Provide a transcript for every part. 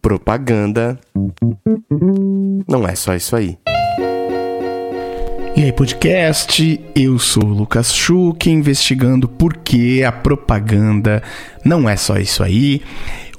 Propaganda não é só isso aí. E aí, podcast, eu sou o Lucas Schuch, investigando por que a propaganda não é só isso aí.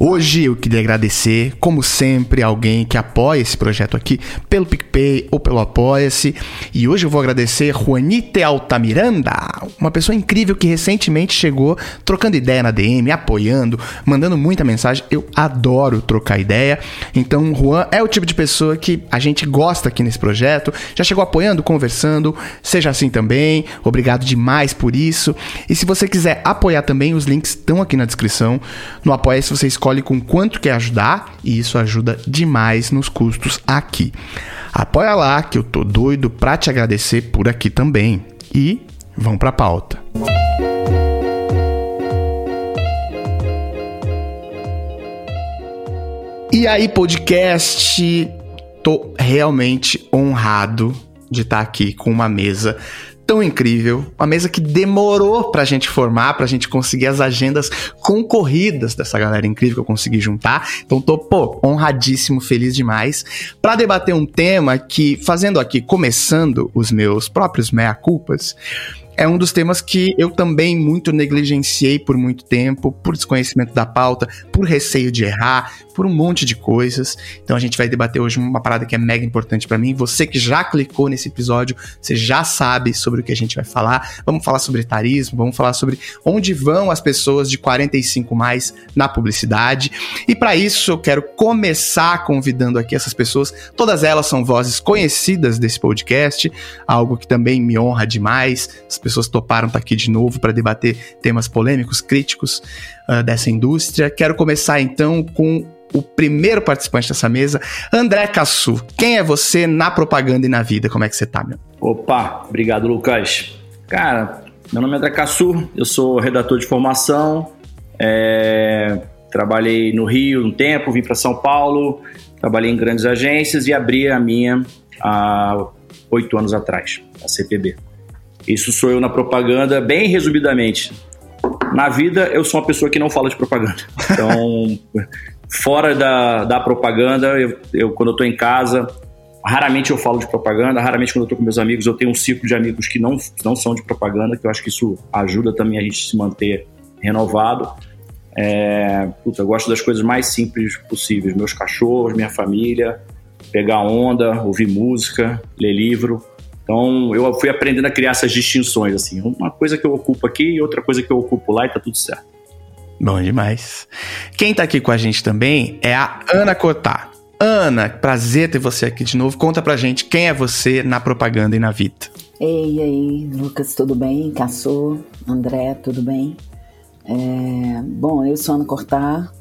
Hoje eu queria agradecer, como sempre, alguém que apoia esse projeto aqui pelo PicPay ou pelo Apoia-se. E hoje eu vou agradecer Juanite Altamiranda, uma pessoa incrível que recentemente chegou trocando ideia na DM, apoiando, mandando muita mensagem. Eu adoro trocar ideia. Então, Juan é o tipo de pessoa que a gente gosta aqui nesse projeto. Já chegou apoiando, conversando. Seja assim também. Obrigado demais por isso. E se você quiser apoiar também, os links estão aqui na descrição. No Apoia-se você escolhe escolhe com quanto quer ajudar e isso ajuda demais nos custos aqui. Apoia lá que eu tô doido pra te agradecer por aqui também. E vamos pra pauta. E aí, podcast, tô realmente honrado de estar aqui com uma mesa tão incrível, uma mesa que demorou pra gente formar, pra gente conseguir as agendas concorridas dessa galera incrível que eu consegui juntar. Então tô, pô, honradíssimo, feliz demais para debater um tema que, fazendo aqui, começando os meus próprios meia-culpas, é um dos temas que eu também muito negligenciei por muito tempo, por desconhecimento da pauta, por receio de errar, por um monte de coisas. Então a gente vai debater hoje uma parada que é mega importante para mim. Você que já clicou nesse episódio, você já sabe sobre o que a gente vai falar. Vamos falar sobre etarismo, vamos falar sobre onde vão as pessoas de 45 mais na publicidade. E para isso eu quero começar convidando aqui essas pessoas. Todas elas são vozes conhecidas desse podcast, algo que também me honra demais. As pessoas toparam estar tá aqui de novo para debater temas polêmicos, críticos uh, dessa indústria. Quero começar então com o primeiro participante dessa mesa, André Cassu. Quem é você na propaganda e na vida? Como é que você tá, meu? Opa, obrigado, Lucas. Cara, meu nome é André Cassu, eu sou redator de formação, é, trabalhei no Rio um tempo, vim para São Paulo, trabalhei em grandes agências e abri a minha há oito anos atrás, a CPB. Isso sou eu na propaganda, bem resumidamente. Na vida, eu sou uma pessoa que não fala de propaganda. Então, fora da, da propaganda, eu, eu quando eu estou em casa, raramente eu falo de propaganda, raramente quando eu estou com meus amigos, eu tenho um ciclo de amigos que não, não são de propaganda, que eu acho que isso ajuda também a gente se manter renovado. É, puta, eu gosto das coisas mais simples possíveis. Meus cachorros, minha família, pegar onda, ouvir música, ler livro. Então eu fui aprendendo a criar essas distinções, assim. Uma coisa que eu ocupo aqui e outra coisa que eu ocupo lá e tá tudo certo. Bom demais. Quem tá aqui com a gente também é a Ana Cotá. Ana, prazer ter você aqui de novo. Conta pra gente quem é você na propaganda e na vida. Ei, aí, Lucas, tudo bem? Caçou, André, tudo bem? É, bom, eu sou Ana Cortar,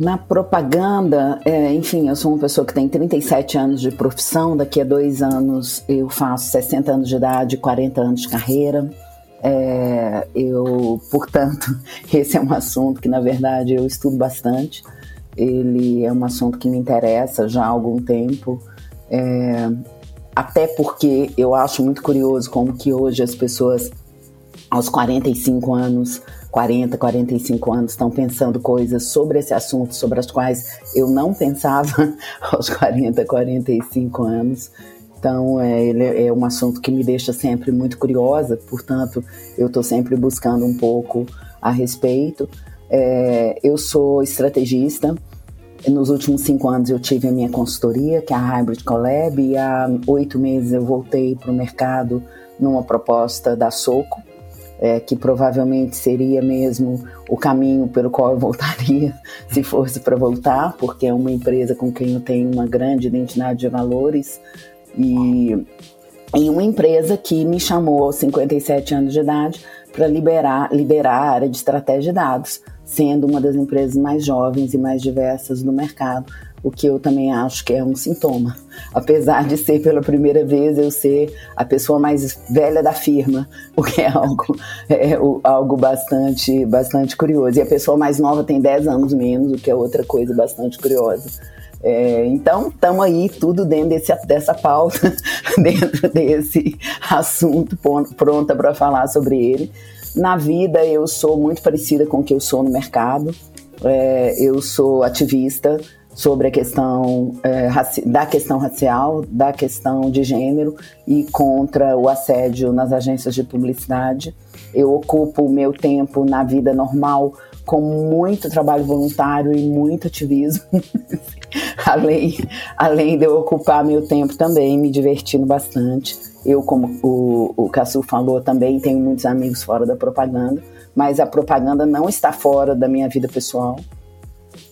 na propaganda, é, enfim, eu sou uma pessoa que tem 37 anos de profissão, daqui a dois anos eu faço 60 anos de idade, 40 anos de carreira. É, eu, portanto, esse é um assunto que, na verdade, eu estudo bastante. Ele é um assunto que me interessa já há algum tempo. É, até porque eu acho muito curioso como que hoje as pessoas aos 45 anos 40, 45 anos estão pensando coisas sobre esse assunto, sobre as quais eu não pensava aos 40, 45 anos. Então, é, ele é um assunto que me deixa sempre muito curiosa, portanto, eu estou sempre buscando um pouco a respeito. É, eu sou estrategista. Nos últimos cinco anos eu tive a minha consultoria, que é a Hybrid Collab, e há oito meses eu voltei para o mercado numa proposta da Soco, é, que provavelmente seria mesmo o caminho pelo qual eu voltaria se fosse para voltar, porque é uma empresa com quem eu tenho uma grande identidade de valores e, e uma empresa que me chamou aos 57 anos de idade para liberar, liderar a área de estratégia de dados, sendo uma das empresas mais jovens e mais diversas do mercado, o que eu também acho que é um sintoma. Apesar de ser pela primeira vez eu ser a pessoa mais velha da firma, o que é algo, é, algo bastante, bastante curioso. E a pessoa mais nova tem 10 anos menos, o que é outra coisa bastante curiosa. É, então, estamos aí, tudo dentro desse, dessa pauta, dentro desse assunto, pronta para falar sobre ele. Na vida, eu sou muito parecida com o que eu sou no mercado. É, eu sou ativista sobre a questão é, da questão racial, da questão de gênero e contra o assédio nas agências de publicidade. Eu ocupo o meu tempo na vida normal com muito trabalho voluntário e muito ativismo, além, além de eu ocupar meu tempo também me divertindo bastante. Eu, como o, o Cassu falou, também tenho muitos amigos fora da propaganda, mas a propaganda não está fora da minha vida pessoal.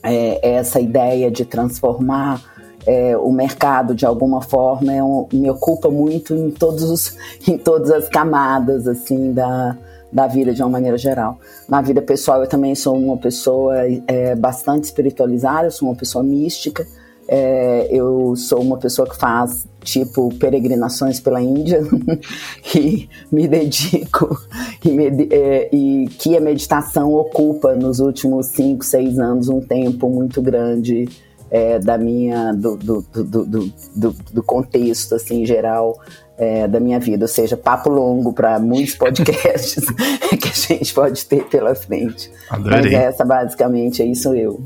É, essa ideia de transformar é, o mercado de alguma forma é um, me ocupa muito em, todos os, em todas as camadas assim da, da vida de uma maneira geral. Na vida pessoal, eu também sou uma pessoa é, bastante espiritualizada, eu sou uma pessoa mística. É, eu sou uma pessoa que faz, tipo, peregrinações pela Índia e me dedico e, me, é, e, que a meditação ocupa nos últimos 5, 6 anos um tempo muito grande é, da minha, do, do, do, do, contexto, assim, geral é, da minha vida. Ou seja, papo longo para muitos podcasts que a gente pode ter pela frente. Adorei. Mas essa, basicamente, aí sou eu.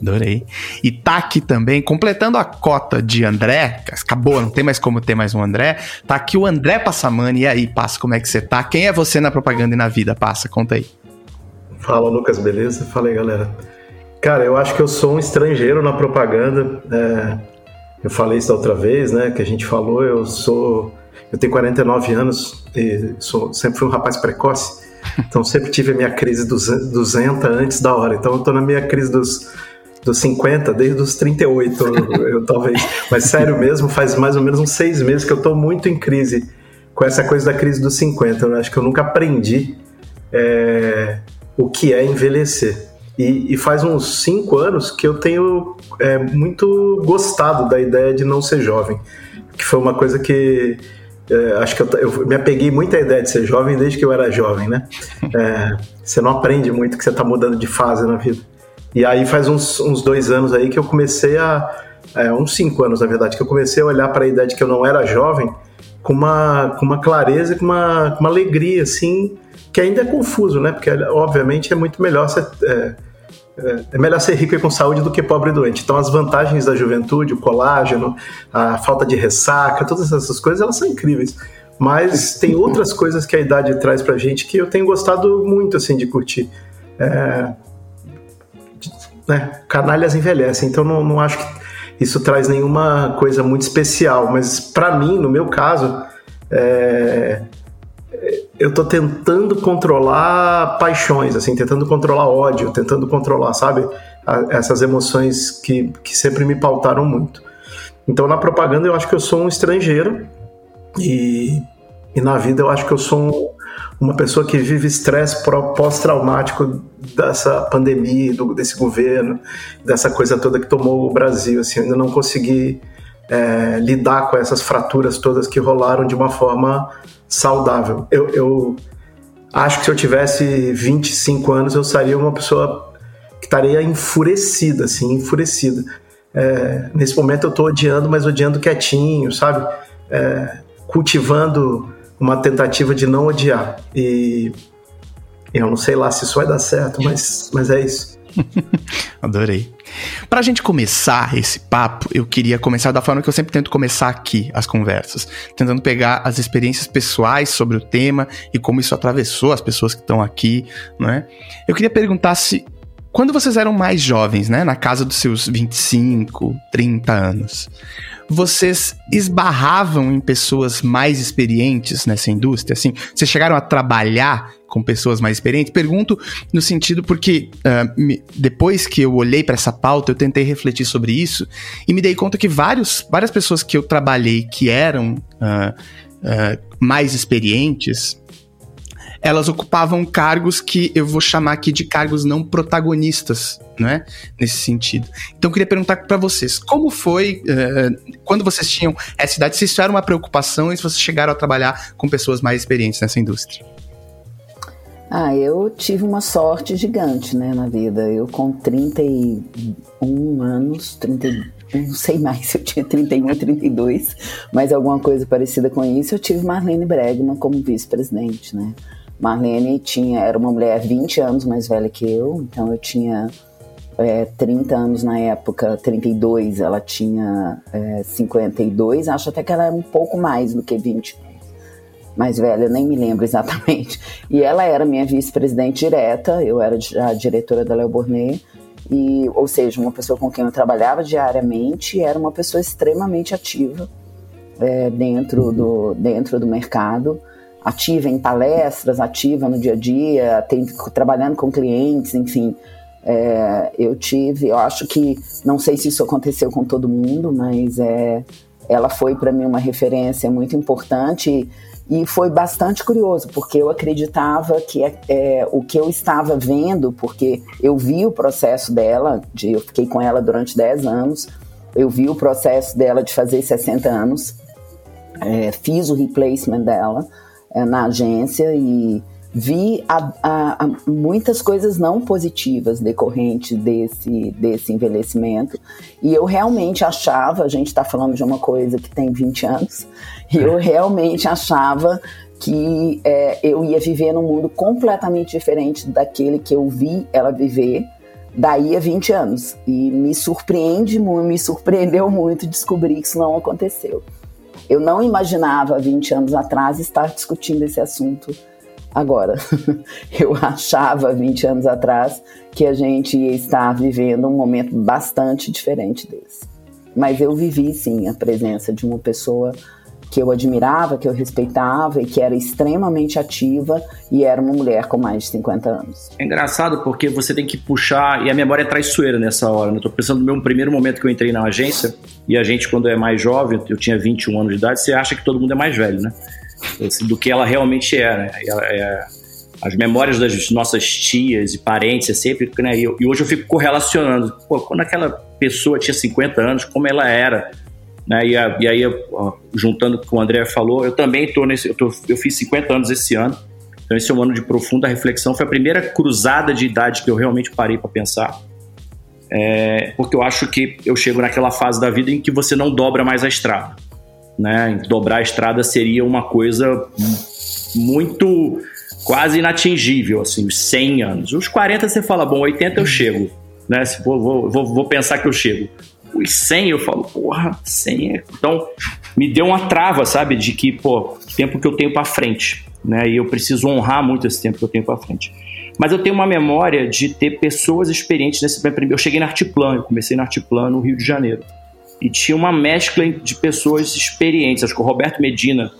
Adorei. E tá aqui também, completando a cota de André, acabou, não tem mais como ter mais um André, tá aqui o André Passamani. E aí, Passa, como é que você tá? Quem é você na propaganda e na vida? Passa, conta aí. Fala, Lucas, beleza? Fala aí, galera. Cara, eu acho que eu sou um estrangeiro na propaganda. É, eu falei isso da outra vez, né? Que a gente falou, eu sou. Eu tenho 49 anos e sou, sempre fui um rapaz precoce. Então sempre tive a minha crise dos 200 antes da hora. Então eu tô na minha crise dos dos 50, desde os 38, eu, talvez. Mas sério mesmo, faz mais ou menos uns seis meses que eu estou muito em crise com essa coisa da crise dos 50. Eu acho que eu nunca aprendi é, o que é envelhecer. E, e, faz uns cinco anos que eu tenho é, muito gostado da ideia de não ser jovem. Que foi uma coisa que é, acho que eu, eu, me apeguei muito à ideia de ser jovem desde que eu era jovem, né? É, você não aprende muito que você está mudando de fase na vida. E aí faz uns, uns dois anos aí que eu comecei a. É, uns cinco anos, na verdade, que eu comecei a olhar para a ideia de que eu não era jovem com uma, com uma clareza, com uma, com uma alegria, assim, que ainda é confuso, né? Porque, obviamente, é muito melhor ser. É, é, melhor ser rico e com saúde do que pobre e doente. Então, as vantagens da juventude, o colágeno, a falta de ressaca, todas essas coisas, elas são incríveis. Mas tem outras coisas que a idade traz pra gente que eu tenho gostado muito, assim, de curtir. É, né, canalhas envelhecem, então não, não acho que isso traz nenhuma coisa muito especial, mas para mim, no meu caso, é, eu tô tentando controlar paixões, assim, tentando controlar ódio, tentando controlar, sabe, a, essas emoções que, que sempre me pautaram muito. Então, na propaganda, eu acho que eu sou um estrangeiro e, e na vida eu acho que eu sou um, uma pessoa que vive estresse pós-traumático dessa pandemia, do, desse governo, dessa coisa toda que tomou o Brasil. Assim, ainda não consegui é, lidar com essas fraturas todas que rolaram de uma forma saudável. Eu, eu acho que se eu tivesse 25 anos, eu seria uma pessoa que estaria enfurecida, assim, enfurecida. É, nesse momento eu estou odiando, mas odiando quietinho, sabe? É, cultivando uma tentativa de não odiar. E eu não sei lá se isso vai dar certo, mas, mas é isso. Adorei. Pra gente começar esse papo, eu queria começar da forma que eu sempre tento começar aqui as conversas, tentando pegar as experiências pessoais sobre o tema e como isso atravessou as pessoas que estão aqui, né? Eu queria perguntar se quando vocês eram mais jovens, né, na casa dos seus 25, 30 anos, vocês esbarravam em pessoas mais experientes nessa indústria? Assim, vocês chegaram a trabalhar com pessoas mais experientes? Pergunto no sentido porque uh, me, depois que eu olhei para essa pauta, eu tentei refletir sobre isso e me dei conta que vários, várias pessoas que eu trabalhei que eram uh, uh, mais experientes elas ocupavam cargos que eu vou chamar aqui de cargos não protagonistas, né? Nesse sentido. Então eu queria perguntar para vocês, como foi uh, quando vocês tinham essa idade, se isso era uma preocupação e se vocês chegaram a trabalhar com pessoas mais experientes nessa indústria? Ah, eu tive uma sorte gigante, né, na vida. Eu com 31 anos, 30, não sei mais se eu tinha 31 ou 32, mas alguma coisa parecida com isso, eu tive Marlene Bregman como vice-presidente, né? Marlene tinha, era uma mulher 20 anos mais velha que eu, então eu tinha é, 30 anos na época, 32, ela tinha é, 52, acho até que ela era um pouco mais do que 20 mais velha, eu nem me lembro exatamente. E ela era minha vice-presidente direta, eu era a diretora da Léo Burnet, e, ou seja, uma pessoa com quem eu trabalhava diariamente, era uma pessoa extremamente ativa é, dentro, do, dentro do mercado, ativa em palestras, ativa no dia a dia, tem, trabalhando com clientes, enfim. É, eu tive, eu acho que, não sei se isso aconteceu com todo mundo, mas é, ela foi para mim uma referência muito importante e foi bastante curioso, porque eu acreditava que é, é, o que eu estava vendo, porque eu vi o processo dela, de, eu fiquei com ela durante 10 anos, eu vi o processo dela de fazer 60 anos, é, fiz o replacement dela é, na agência e vi a, a, a muitas coisas não positivas decorrentes desse, desse envelhecimento. E eu realmente achava, a gente está falando de uma coisa que tem 20 anos, e eu realmente achava que é, eu ia viver num mundo completamente diferente daquele que eu vi ela viver daí a 20 anos. E me surpreende muito, me surpreendeu muito descobrir que isso não aconteceu. Eu não imaginava 20 anos atrás estar discutindo esse assunto agora. Eu achava 20 anos atrás que a gente ia estar vivendo um momento bastante diferente desse. Mas eu vivi sim a presença de uma pessoa que eu admirava, que eu respeitava e que era extremamente ativa e era uma mulher com mais de 50 anos. É engraçado porque você tem que puxar, e a memória é traiçoeira nessa hora. Né? Eu tô pensando no meu primeiro momento que eu entrei na agência, e a gente, quando é mais jovem, eu tinha 21 anos de idade, você acha que todo mundo é mais velho, né? do que ela realmente é, né? é, as memórias das nossas tias e parentes é sempre. Né? E hoje eu fico correlacionando. Pô, quando aquela pessoa tinha 50 anos, como ela era. Né? E, a, e aí, juntando com o que o André falou, eu também estou nesse. Eu, tô, eu fiz 50 anos esse ano. Então, esse é um ano de profunda reflexão. Foi a primeira cruzada de idade que eu realmente parei para pensar. É, porque eu acho que eu chego naquela fase da vida em que você não dobra mais a estrada né? Dobrar a estrada seria uma coisa muito quase inatingível, assim, os 100 anos. Os 40 você fala, bom, 80 eu chego, né? Vou, vou, vou pensar que eu chego. Os 100 eu falo, porra, 100 é... Então, me deu uma trava, sabe, de que, pô, tempo que eu tenho para frente, né? E eu preciso honrar muito esse tempo que eu tenho para frente. Mas eu tenho uma memória de ter pessoas experientes nesse primeiro. Eu cheguei na Artiplan, eu comecei na Artiplan no Rio de Janeiro e tinha uma mescla de pessoas experientes. Acho que o Roberto Medina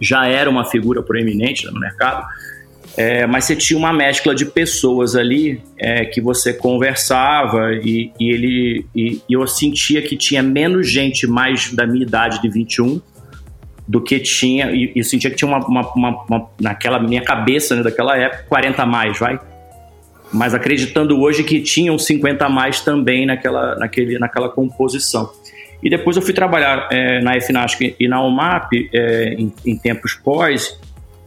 já era uma figura proeminente no mercado, é, mas você tinha uma mescla de pessoas ali é, que você conversava e, e ele e, e, eu sentia que tinha menos gente mais da minha idade de 21 do que tinha, e eu sentia que tinha uma, uma, uma, uma naquela minha cabeça né, daquela época, 40 a mais, vai? mas acreditando hoje que tinham 50 a mais também naquela, naquele, naquela composição. E depois eu fui trabalhar é, na FNASC e na UMAP é, em, em, tempos pós,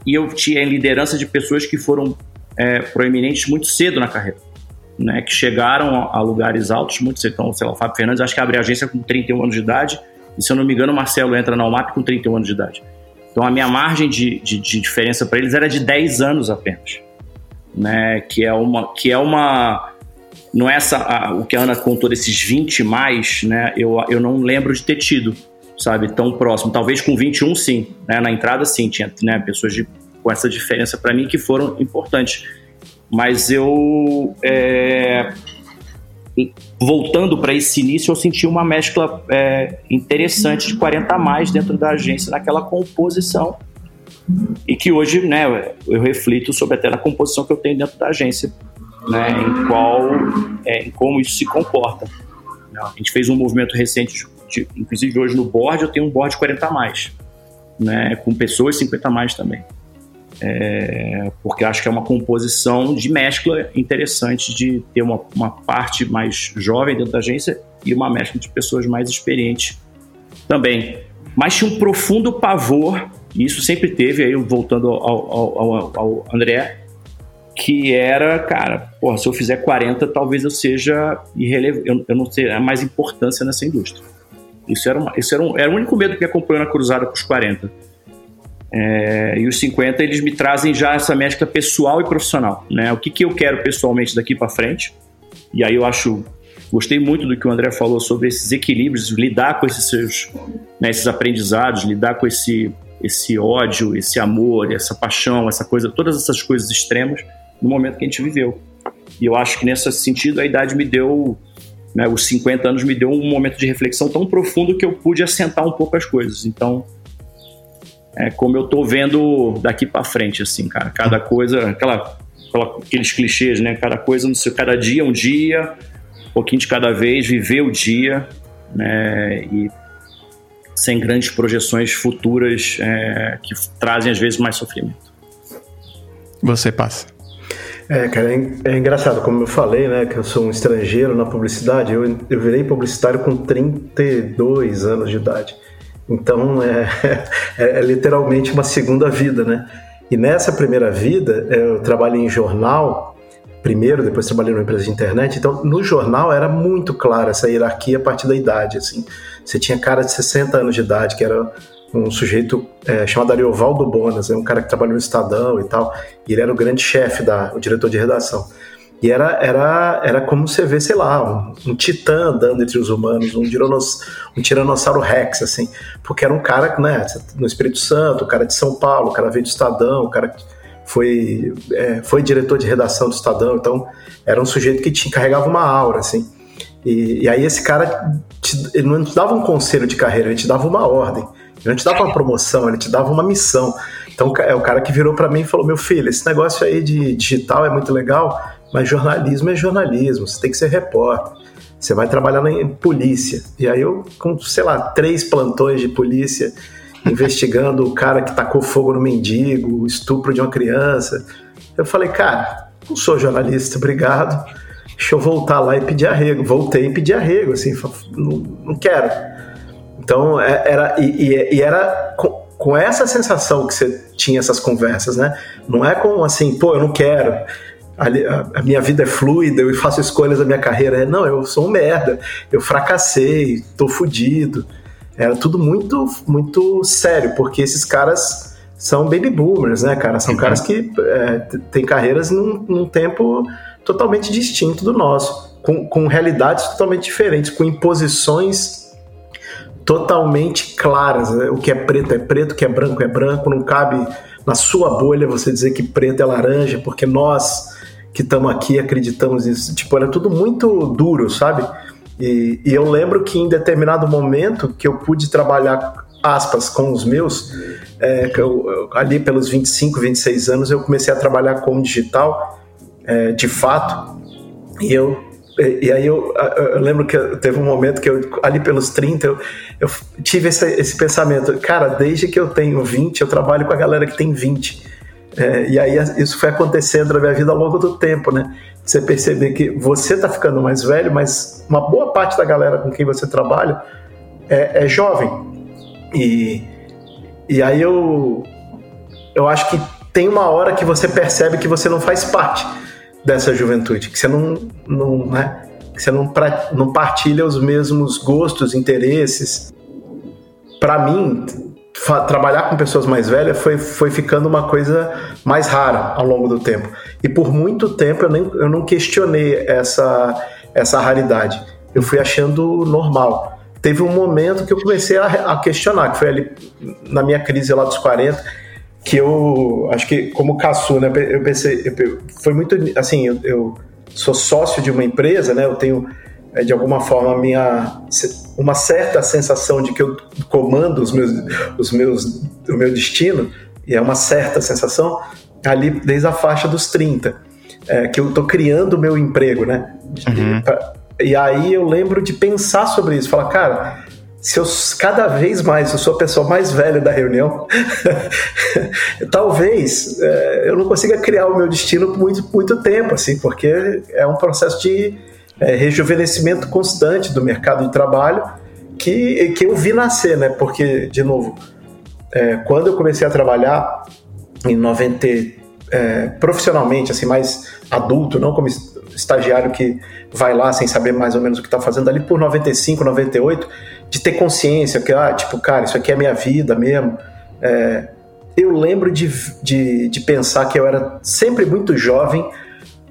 e eu tinha liderança de pessoas que foram é, proeminentes muito cedo na carreira, né, que chegaram a, a, lugares altos muito cedo. Então, sei lá, o Fábio Fernandes acho que abre a agência com 31 anos de idade, e se eu não me engano, o Marcelo entra na UMAP com 31 anos de idade. Então, a minha margem de, de, de diferença para eles era de 10 anos apenas né? Que é uma, que é uma não é essa a, o que a Ana contou desses 20 mais, né? Eu, eu não lembro de ter tido, sabe, tão próximo. Talvez com 21 sim, né? Na entrada sim tinha, né, pessoas de, com essa diferença para mim que foram importantes. Mas eu é, voltando para esse início, eu senti uma mescla é, interessante de 40 a mais dentro da agência naquela composição e que hoje, né, eu reflito sobre até a composição que eu tenho dentro da agência, né, em qual, é, em como isso se comporta. A gente fez um movimento recente, inclusive hoje no board eu tenho um board 40 a mais, né, com pessoas 50 a mais também. É, porque acho que é uma composição de mescla interessante de ter uma, uma parte mais jovem dentro da agência e uma mescla de pessoas mais experientes também. Mas tinha um profundo pavor e isso sempre teve, aí voltando ao, ao, ao, ao André, que era, cara, porra, se eu fizer 40, talvez eu seja irrelevante, eu, eu não tenha mais importância nessa indústria. Isso era, uma, isso era, um, era o único medo que acompanhou na cruzada com os 40. É, e os 50 eles me trazem já essa mescla pessoal e profissional, né? O que, que eu quero pessoalmente daqui para frente, E aí eu acho, gostei muito do que o André falou sobre esses equilíbrios, lidar com esses seus, né, esses aprendizados, lidar com esse, esse ódio, esse amor, essa paixão, essa coisa, todas essas coisas extremas no momento que a gente viveu. E eu acho que nesse sentido a idade me deu, né, os 50 anos me deu um momento de reflexão tão profundo que eu pude assentar um pouco as coisas. Então, é como eu tô vendo daqui para frente, assim, cara. Cada coisa, aquela, aquela, aqueles clichês, né? Cada coisa no seu, cada dia é um dia, um pouquinho de cada vez, viver o dia, né? E sem grandes projeções futuras é, que trazem às vezes mais sofrimento. Você passa. É, cara, é, é, engraçado, como eu falei, né, que eu sou um estrangeiro na publicidade, eu, eu virei publicitário com 32 anos de idade. Então é, é, é, literalmente uma segunda vida, né? E nessa primeira vida, eu trabalhei em jornal, primeiro, depois trabalhei numa empresa de internet. Então, no jornal era muito clara essa hierarquia a partir da idade. Assim, você tinha cara de 60 anos de idade, que era um sujeito é, chamado Ariovaldo Bonas, é um cara que trabalhou no Estadão e tal. E ele era o grande chefe, da, o diretor de redação. E era, era, era como você vê, sei lá, um, um titã andando entre os humanos, um, um tiranossauro rex, assim. Porque era um cara, né, no Espírito Santo, o cara de São Paulo, o cara veio do Estadão, o cara foi, é, foi diretor de redação do Estadão, então era um sujeito que te carregava uma aura, assim. E, e aí esse cara, te, ele não te dava um conselho de carreira, ele te dava uma ordem. Ele não te dava uma promoção, ele te dava uma missão. Então é o cara que virou para mim e falou: Meu filho, esse negócio aí de digital é muito legal, mas jornalismo é jornalismo, você tem que ser repórter. Você vai trabalhar em polícia. E aí eu, com, sei lá, três plantões de polícia, investigando o cara que tacou fogo no mendigo, o estupro de uma criança. Eu falei, cara, não sou jornalista, obrigado. Deixa eu voltar lá e pedir arrego. Voltei e pedi arrego, assim, não, não quero. Então, é, era, e, e era com, com, essa sensação que você tinha essas conversas, né? Não é com assim, pô, eu não quero a, a, minha vida é fluida, eu faço escolhas da minha carreira. Não, eu sou um merda, eu fracassei, tô fudido. Era tudo muito, muito sério, porque esses caras são baby boomers, né, cara? São uhum. caras que é, têm carreiras num, num, tempo totalmente distinto do nosso, com, com realidades totalmente diferentes, com imposições totalmente claras. Né? O que é preto é preto, o que é branco é branco, não cabe na sua bolha você dizer que preto é laranja, porque nós que estamos aqui acreditamos nisso. Tipo, era tudo muito duro, sabe? E, e, eu lembro que em determinado momento que eu pude trabalhar, aspas, com os meus, é, eu, eu, ali pelos 25, 26 anos, eu comecei a trabalhar com digital, é, de fato, e eu e, e aí eu, eu, lembro que teve um momento que eu, ali pelos 30, eu, eu tive esse, esse pensamento, cara, desde que eu tenho 20, eu trabalho com a galera que tem 20. É, e aí isso foi acontecendo na minha vida ao longo do tempo, né? Você perceber que você está ficando mais velho, mas uma boa parte da galera com quem você trabalha é, é jovem. E, e aí eu, eu acho que tem uma hora que você percebe que você não faz parte dessa juventude, que você não, não, né? que você não, pra, não partilha os mesmos gostos, interesses. Para mim, trabalhar com pessoas mais velhas foi, foi ficando uma coisa mais rara ao longo do tempo. E por muito tempo eu, nem, eu não questionei essa, essa raridade. Eu fui achando normal. Teve um momento que eu comecei a, a questionar, que foi ali na minha crise lá dos 40, que eu acho que como caçu, né, eu pensei, eu, foi muito assim, eu, eu sou sócio de uma empresa, né, eu tenho é, de alguma forma minha uma certa sensação de que eu comando os meus, os meus o meu destino e é uma certa sensação ali desde a faixa dos 30 é, que eu estou criando o meu emprego né uhum. e aí eu lembro de pensar sobre isso falar cara se eu cada vez mais eu sou a pessoa mais velha da reunião, talvez é, eu não consiga criar o meu destino por muito, muito tempo, assim, porque é um processo de é, rejuvenescimento constante do mercado de trabalho que, que eu vi nascer, né? Porque, de novo, é, quando eu comecei a trabalhar em 90, é, profissionalmente, assim, mais adulto, não como estagiário que vai lá sem saber mais ou menos o que está fazendo, ali por 95, 98, de ter consciência que, ah, tipo, cara, isso aqui é minha vida mesmo. É, eu lembro de, de, de pensar que eu era sempre muito jovem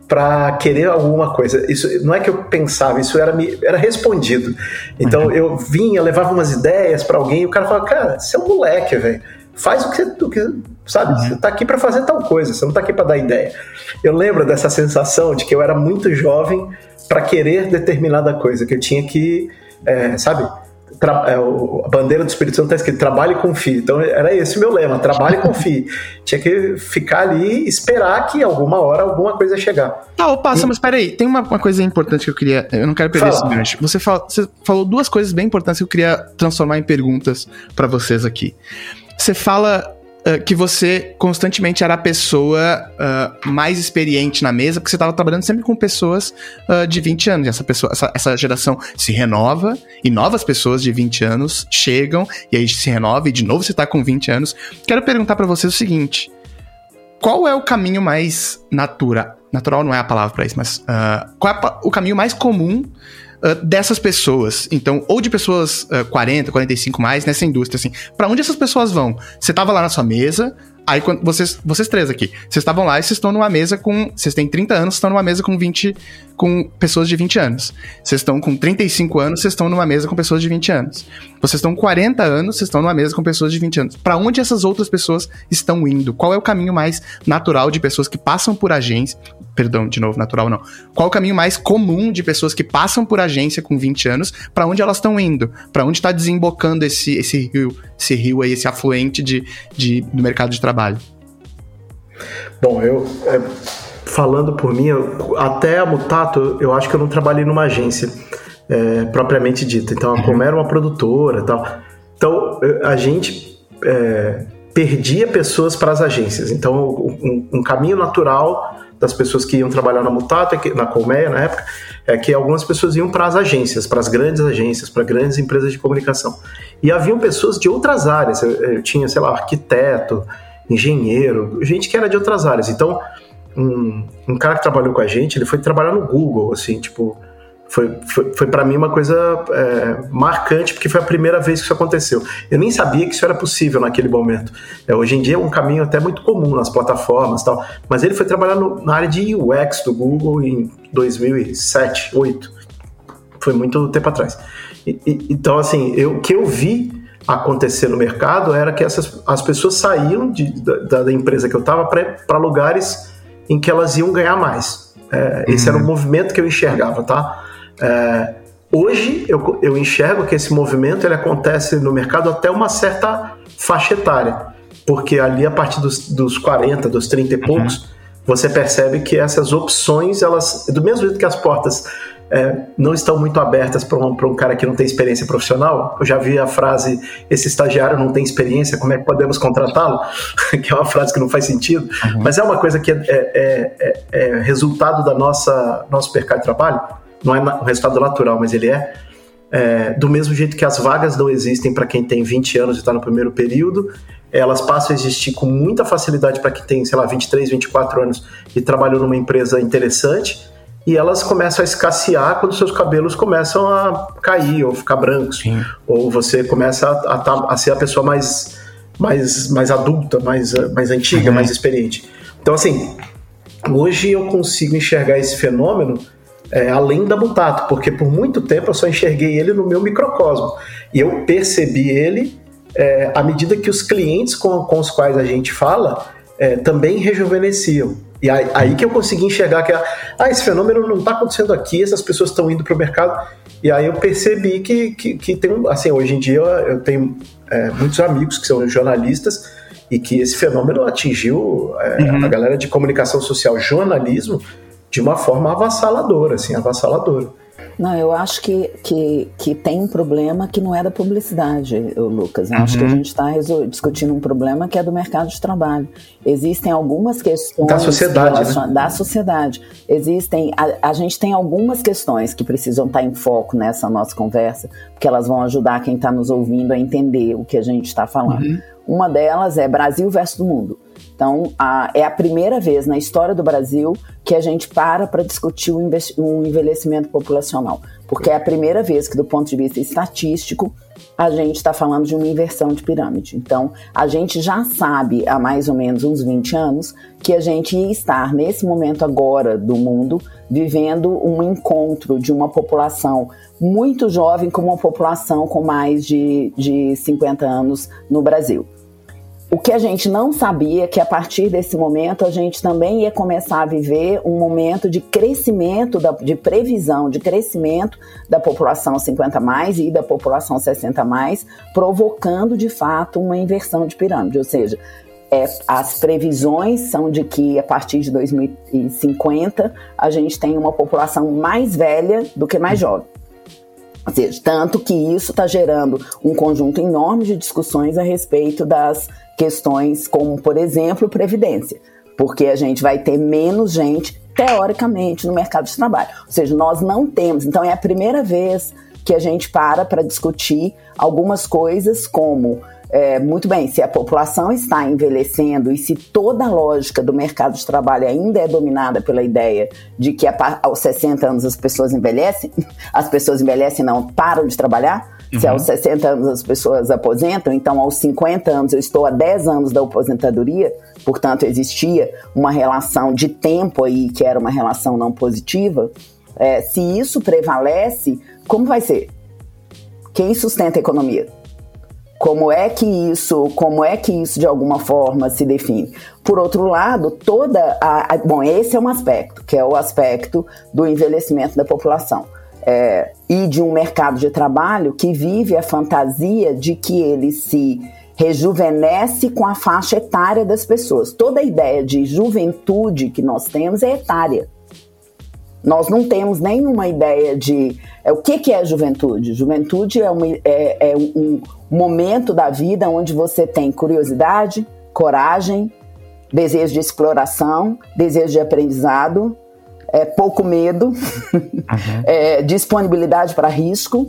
para querer alguma coisa. Isso não é que eu pensava, isso era, me, era respondido. Então uhum. eu vinha, levava umas ideias para alguém e o cara falava, cara, você é um moleque, velho. Faz o que você, o que, sabe? Uhum. Você tá aqui para fazer tal coisa, você não tá aqui para dar ideia. Eu lembro dessa sensação de que eu era muito jovem para querer determinada coisa, que eu tinha que, é, sabe? É, a bandeira do Espírito Santo está escrito trabalhe e confie. Então era esse o meu lema, trabalhe e confie. Tinha que ficar ali e esperar que alguma hora alguma coisa chegar. Tá, ah, passa, e... mas peraí, tem uma, uma, coisa importante que eu queria. Eu não quero perder Fala. esse gancho. Você, fala, você falou duas coisas bem importantes que eu queria transformar em perguntas para vocês aqui. Você fala uh, que você constantemente era a pessoa uh, mais experiente na mesa, porque você estava trabalhando sempre com pessoas uh, de 20 anos. E essa, pessoa, essa, essa geração se renova e novas pessoas de 20 anos chegam e aí se renova e de novo você está com 20 anos. Quero perguntar para você o seguinte: qual é o caminho mais natural? Natural não é a palavra para isso, mas qual é o caminho mais comum uh, dessas pessoas. Então, ou de pessoas uh, 40, 45 mais nessa indústria, assim. Para onde essas pessoas vão? Você tava lá na sua mesa, Aí quando vocês, vocês três aqui, vocês estavam lá e vocês estão numa mesa com. Vocês têm 30 anos, estão numa mesa com 20. com pessoas de 20 anos. Vocês estão com 35 anos, vocês estão numa mesa com pessoas de 20 anos. Vocês estão com 40 anos, vocês estão numa mesa com pessoas de 20 anos. Para onde essas outras pessoas estão indo? Qual é o caminho mais natural de pessoas que passam por agência. Perdão, de novo, natural não. Qual é o caminho mais comum de pessoas que passam por agência com 20 anos? Para onde elas estão indo? Para onde está desembocando esse, esse rio, esse rio aí, esse afluente de, de, do mercado de trabalho? Trabalho? Bom, eu é, falando por mim, eu, até a Mutato, eu acho que eu não trabalhei numa agência é, propriamente dita. Então, a Como era uma produtora, tal. Então, a gente é, perdia pessoas para as agências. Então, um, um, caminho natural das pessoas que iam trabalhar na Mutato, é na Colmeia na época, é que algumas pessoas iam para as agências, para as grandes agências, para grandes empresas de comunicação. E haviam pessoas de outras áreas. Eu, eu tinha, sei lá, arquiteto, engenheiro, gente que era de outras áreas. Então, um, um cara que trabalhou com a gente, ele foi trabalhar no Google, assim, tipo, foi, foi, foi para mim uma coisa é, marcante, porque foi a primeira vez que isso aconteceu. Eu nem sabia que isso era possível naquele momento. É, hoje em dia é um caminho até muito comum nas plataformas tal, mas ele foi trabalhar no, na área de UX do Google em 2007, 2008. Foi muito tempo atrás. E, e, então, assim, o que eu vi acontecer no mercado era que essas, as pessoas saíam de, da, da empresa que eu estava para lugares em que elas iam ganhar mais. É, uhum. Esse era o uhum. movimento que eu enxergava, tá? É, hoje eu, eu enxergo que esse movimento ele acontece no mercado até uma certa faixa etária, porque ali a partir dos, dos 40, dos 30 e poucos, uhum. você percebe que essas opções, elas, do mesmo jeito que as portas é, não estão muito abertas para um, um cara que não tem experiência profissional. Eu já vi a frase: esse estagiário não tem experiência, como é que podemos contratá-lo? que é uma frase que não faz sentido, uhum. mas é uma coisa que é, é, é, é resultado da nossa nosso mercado de trabalho. Não é um resultado natural, mas ele é. É, do mesmo jeito que as vagas não existem para quem tem 20 anos e está no primeiro período, elas passam a existir com muita facilidade para quem tem, sei lá, 23, 24 anos e trabalhou numa empresa interessante e elas começam a escassear quando seus cabelos começam a cair ou ficar brancos. Sim. Ou você começa a, a, tá, a, ser a pessoa mais, mais, mais adulta, mais, mais antiga, uhum. mais experiente. Então, assim, hoje eu consigo enxergar esse fenômeno é, além da Mutato, porque por muito tempo eu só enxerguei ele no meu microcosmo. E eu percebi ele é, à medida que os clientes com, com os quais a gente fala é, também rejuvenesciam. E aí, aí, que eu consegui enxergar que ah, esse fenômeno não está acontecendo aqui, essas pessoas estão indo para o mercado. E aí eu percebi que, que, que, tem assim, hoje em dia eu tenho é, muitos amigos que são jornalistas e que esse fenômeno atingiu é, uhum. a galera de comunicação social, jornalismo, de uma forma avassaladora, assim, avassaladora. Não, eu acho que, que, que tem um problema que não é da publicidade, Lucas. Eu uhum. acho que a uhum. gente está discutindo um problema que é do mercado de trabalho. Existem algumas questões. Da sociedade. Né? Da sociedade. Existem. A, a, gente tem algumas questões que precisam estar em foco nessa nossa conversa, porque elas vão ajudar quem está nos ouvindo a entender o que a gente está falando. Uhum. Uma delas é Brasil versus o mundo. Então, a, é a primeira vez na história do Brasil que a gente para para discutir o envelhecimento populacional. porque é a primeira vez que, do ponto de vista estatístico, a gente está falando de uma inversão de pirâmide. Então, a gente já sabe há mais ou menos uns 20 anos que a gente ia estar, nesse momento agora do mundo, vivendo um encontro de uma população muito jovem com uma população com mais de, de 50 anos no Brasil. O que a gente não sabia é que a partir desse momento a gente também ia começar a viver um momento de crescimento, da, de previsão de crescimento da população 50 mais e da população 60 mais, provocando de fato uma inversão de pirâmide, ou seja, é, as previsões são de que a partir de 2050 a gente tem uma população mais velha do que mais jovem. Ou seja, tanto que isso está gerando um conjunto enorme de discussões a respeito das questões como, por exemplo, previdência, porque a gente vai ter menos gente, teoricamente, no mercado de trabalho. Ou seja, nós não temos. Então, é a primeira vez que a gente para para discutir algumas coisas como é, muito bem, se a população está envelhecendo e se toda a lógica do mercado de trabalho ainda é dominada pela ideia de que aos 60 anos as pessoas envelhecem, as pessoas envelhecem não param de trabalhar, Uhum. Se aos 60 anos as pessoas aposentam, então aos 50 anos eu estou há 10 anos da aposentadoria, portanto existia uma relação de tempo aí que era uma relação não positiva. É, se isso prevalece, como vai ser? Quem sustenta a economia? Como é que isso, como é que isso de alguma forma se define? Por outro lado, toda a, a bom, esse é um aspecto, que é o aspecto do envelhecimento da população é, e de um mercado de trabalho que vive a fantasia de que ele se rejuvenesce com a faixa etária das pessoas. Toda a ideia de juventude que nós temos é etária. Nós não temos nenhuma ideia de é, o que, que é juventude. Juventude é, uma, é, é um momento da vida onde você tem curiosidade, coragem, desejo de exploração, desejo de aprendizado, é, pouco medo, uhum. é, disponibilidade para risco.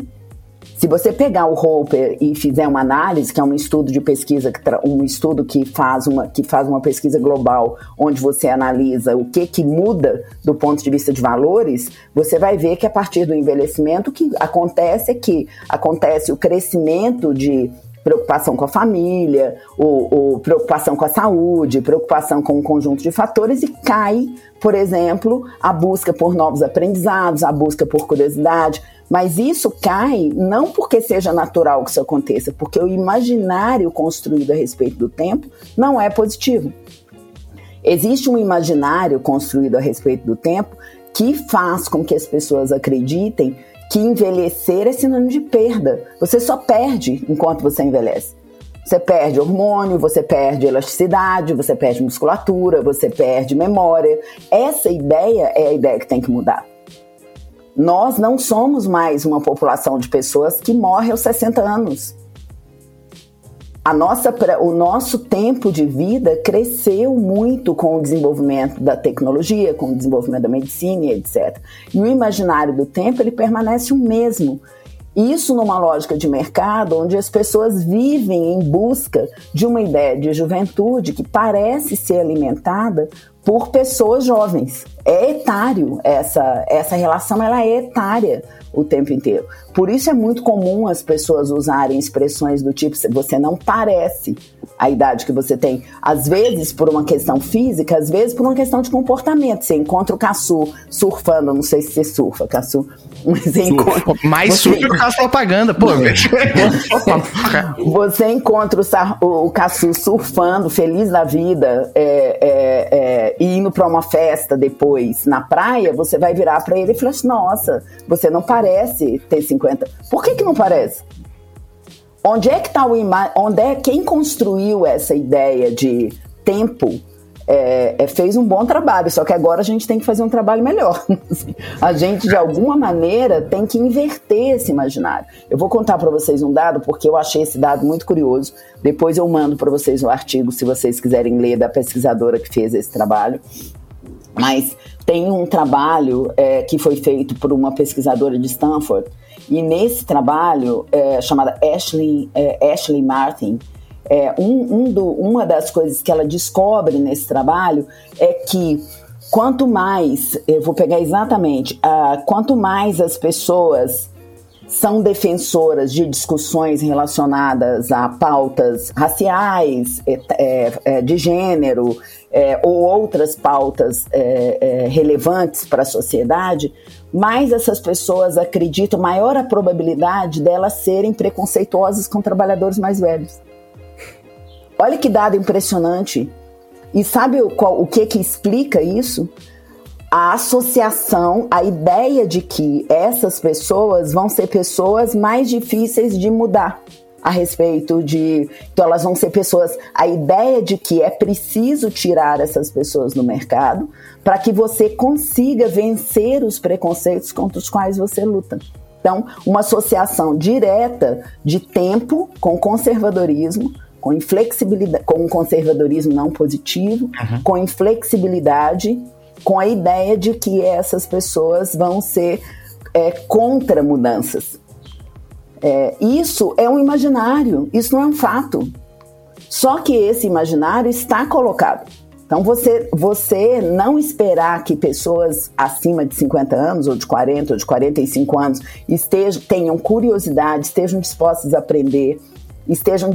Se você pegar o Roper e fizer uma análise, que é um estudo de pesquisa, um estudo que faz uma, que faz uma pesquisa global, onde você analisa o que, que muda do ponto de vista de valores, você vai ver que a partir do envelhecimento o que acontece é que acontece o crescimento de preocupação com a família, o, o, preocupação com a saúde, preocupação com um conjunto de fatores e cai, por exemplo, a busca por novos aprendizados, a busca por curiosidade. Mas isso cai não porque seja natural que isso aconteça, porque o imaginário construído a respeito do tempo não é positivo. Existe um imaginário construído a respeito do tempo que faz com que as pessoas acreditem que envelhecer é sinônimo de perda. Você só perde enquanto você envelhece. Você perde hormônio, você perde elasticidade, você perde musculatura, você perde memória. Essa ideia é a ideia que tem que mudar. Nós não somos mais uma população de pessoas que morre aos 60 anos a nossa, o nosso tempo de vida cresceu muito com o desenvolvimento da tecnologia, com o desenvolvimento da medicina etc. E o imaginário do tempo ele permanece o mesmo. Isso numa lógica de mercado onde as pessoas vivem em busca de uma ideia de juventude que parece ser alimentada por pessoas jovens. É etário essa essa relação, ela é etária o tempo inteiro. Por isso é muito comum as pessoas usarem expressões do tipo você não parece a idade que você tem. Às vezes por uma questão física, às vezes por uma questão de comportamento. Você encontra o Caçu surfando, não sei se você surfa, Caçu. Mas você encontra, Mais surf do que as propaganda, pô. você encontra o, o, o Caçu surfando, feliz da vida, é, é, é, e indo para uma festa depois na praia, você vai virar para ele e falar assim, nossa, você não parece parece ter 50. Por que, que não parece? Onde é que está o onde é quem construiu essa ideia de tempo é, é, fez um bom trabalho, só que agora a gente tem que fazer um trabalho melhor. a gente, de alguma maneira, tem que inverter esse imaginário. Eu vou contar para vocês um dado, porque eu achei esse dado muito curioso. Depois eu mando para vocês o artigo, se vocês quiserem ler, da pesquisadora que fez esse trabalho. Mas tem um trabalho é, que foi feito por uma pesquisadora de Stanford, e nesse trabalho, é, chamada Ashley, é, Ashley Martin, é, um, um do, uma das coisas que ela descobre nesse trabalho é que quanto mais, eu vou pegar exatamente, uh, quanto mais as pessoas são defensoras de discussões relacionadas a pautas raciais, é, é, de gênero é, ou outras pautas relevantes para a sociedade, mais essas pessoas acreditam, maior a probabilidade delas serem preconceituosas com trabalhadores mais velhos. Olha que dado impressionante. E sabe o, qual, o que que explica isso? A associação, a ideia de que essas pessoas vão ser pessoas mais difíceis de mudar a respeito de. Então, elas vão ser pessoas. A ideia de que é preciso tirar essas pessoas do mercado para que você consiga vencer os preconceitos contra os quais você luta. Então, uma associação direta de tempo com conservadorismo, com inflexibilidade, com um conservadorismo não positivo, uhum. com inflexibilidade com a ideia de que essas pessoas vão ser é, contra mudanças. É, isso é um imaginário, isso não é um fato. Só que esse imaginário está colocado. Então, você, você não esperar que pessoas acima de 50 anos, ou de 40, ou de 45 anos, estejam, tenham curiosidade, estejam dispostas a aprender, estejam,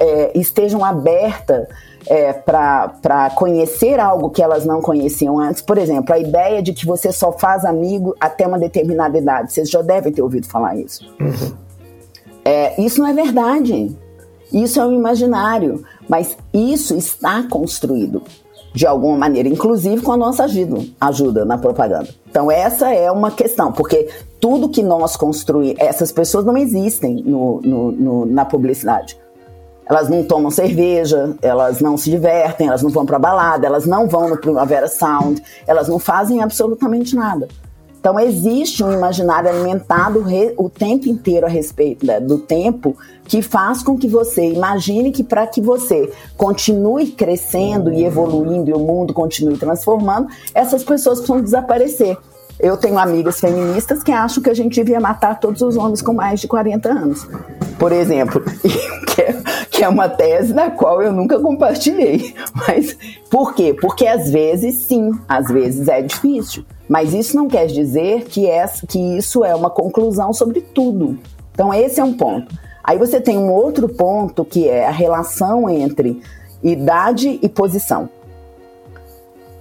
é, estejam abertas é, para conhecer algo que elas não conheciam antes. Por exemplo, a ideia de que você só faz amigo até uma determinada idade. Vocês já devem ter ouvido falar isso. Uhum. É, isso não é verdade. Isso é um imaginário. Mas isso está construído de alguma maneira, inclusive com a nossa ajuda, ajuda na propaganda. Então, essa é uma questão, porque tudo que nós construímos, essas pessoas não existem no, no, no, na publicidade. Elas não tomam cerveja, elas não se divertem, elas não vão para balada, elas não vão no Primavera Sound, elas não fazem absolutamente nada. Então existe um imaginário alimentado o tempo inteiro a respeito né, do tempo que faz com que você imagine que para que você continue crescendo e evoluindo e o mundo continue transformando, essas pessoas precisam desaparecer. Eu tenho amigas feministas que acham que a gente devia matar todos os homens com mais de 40 anos, por exemplo, que é, que é uma tese da qual eu nunca compartilhei. Mas por quê? Porque às vezes sim, às vezes é difícil. Mas isso não quer dizer que, é, que isso é uma conclusão sobre tudo. Então, esse é um ponto. Aí você tem um outro ponto que é a relação entre idade e posição.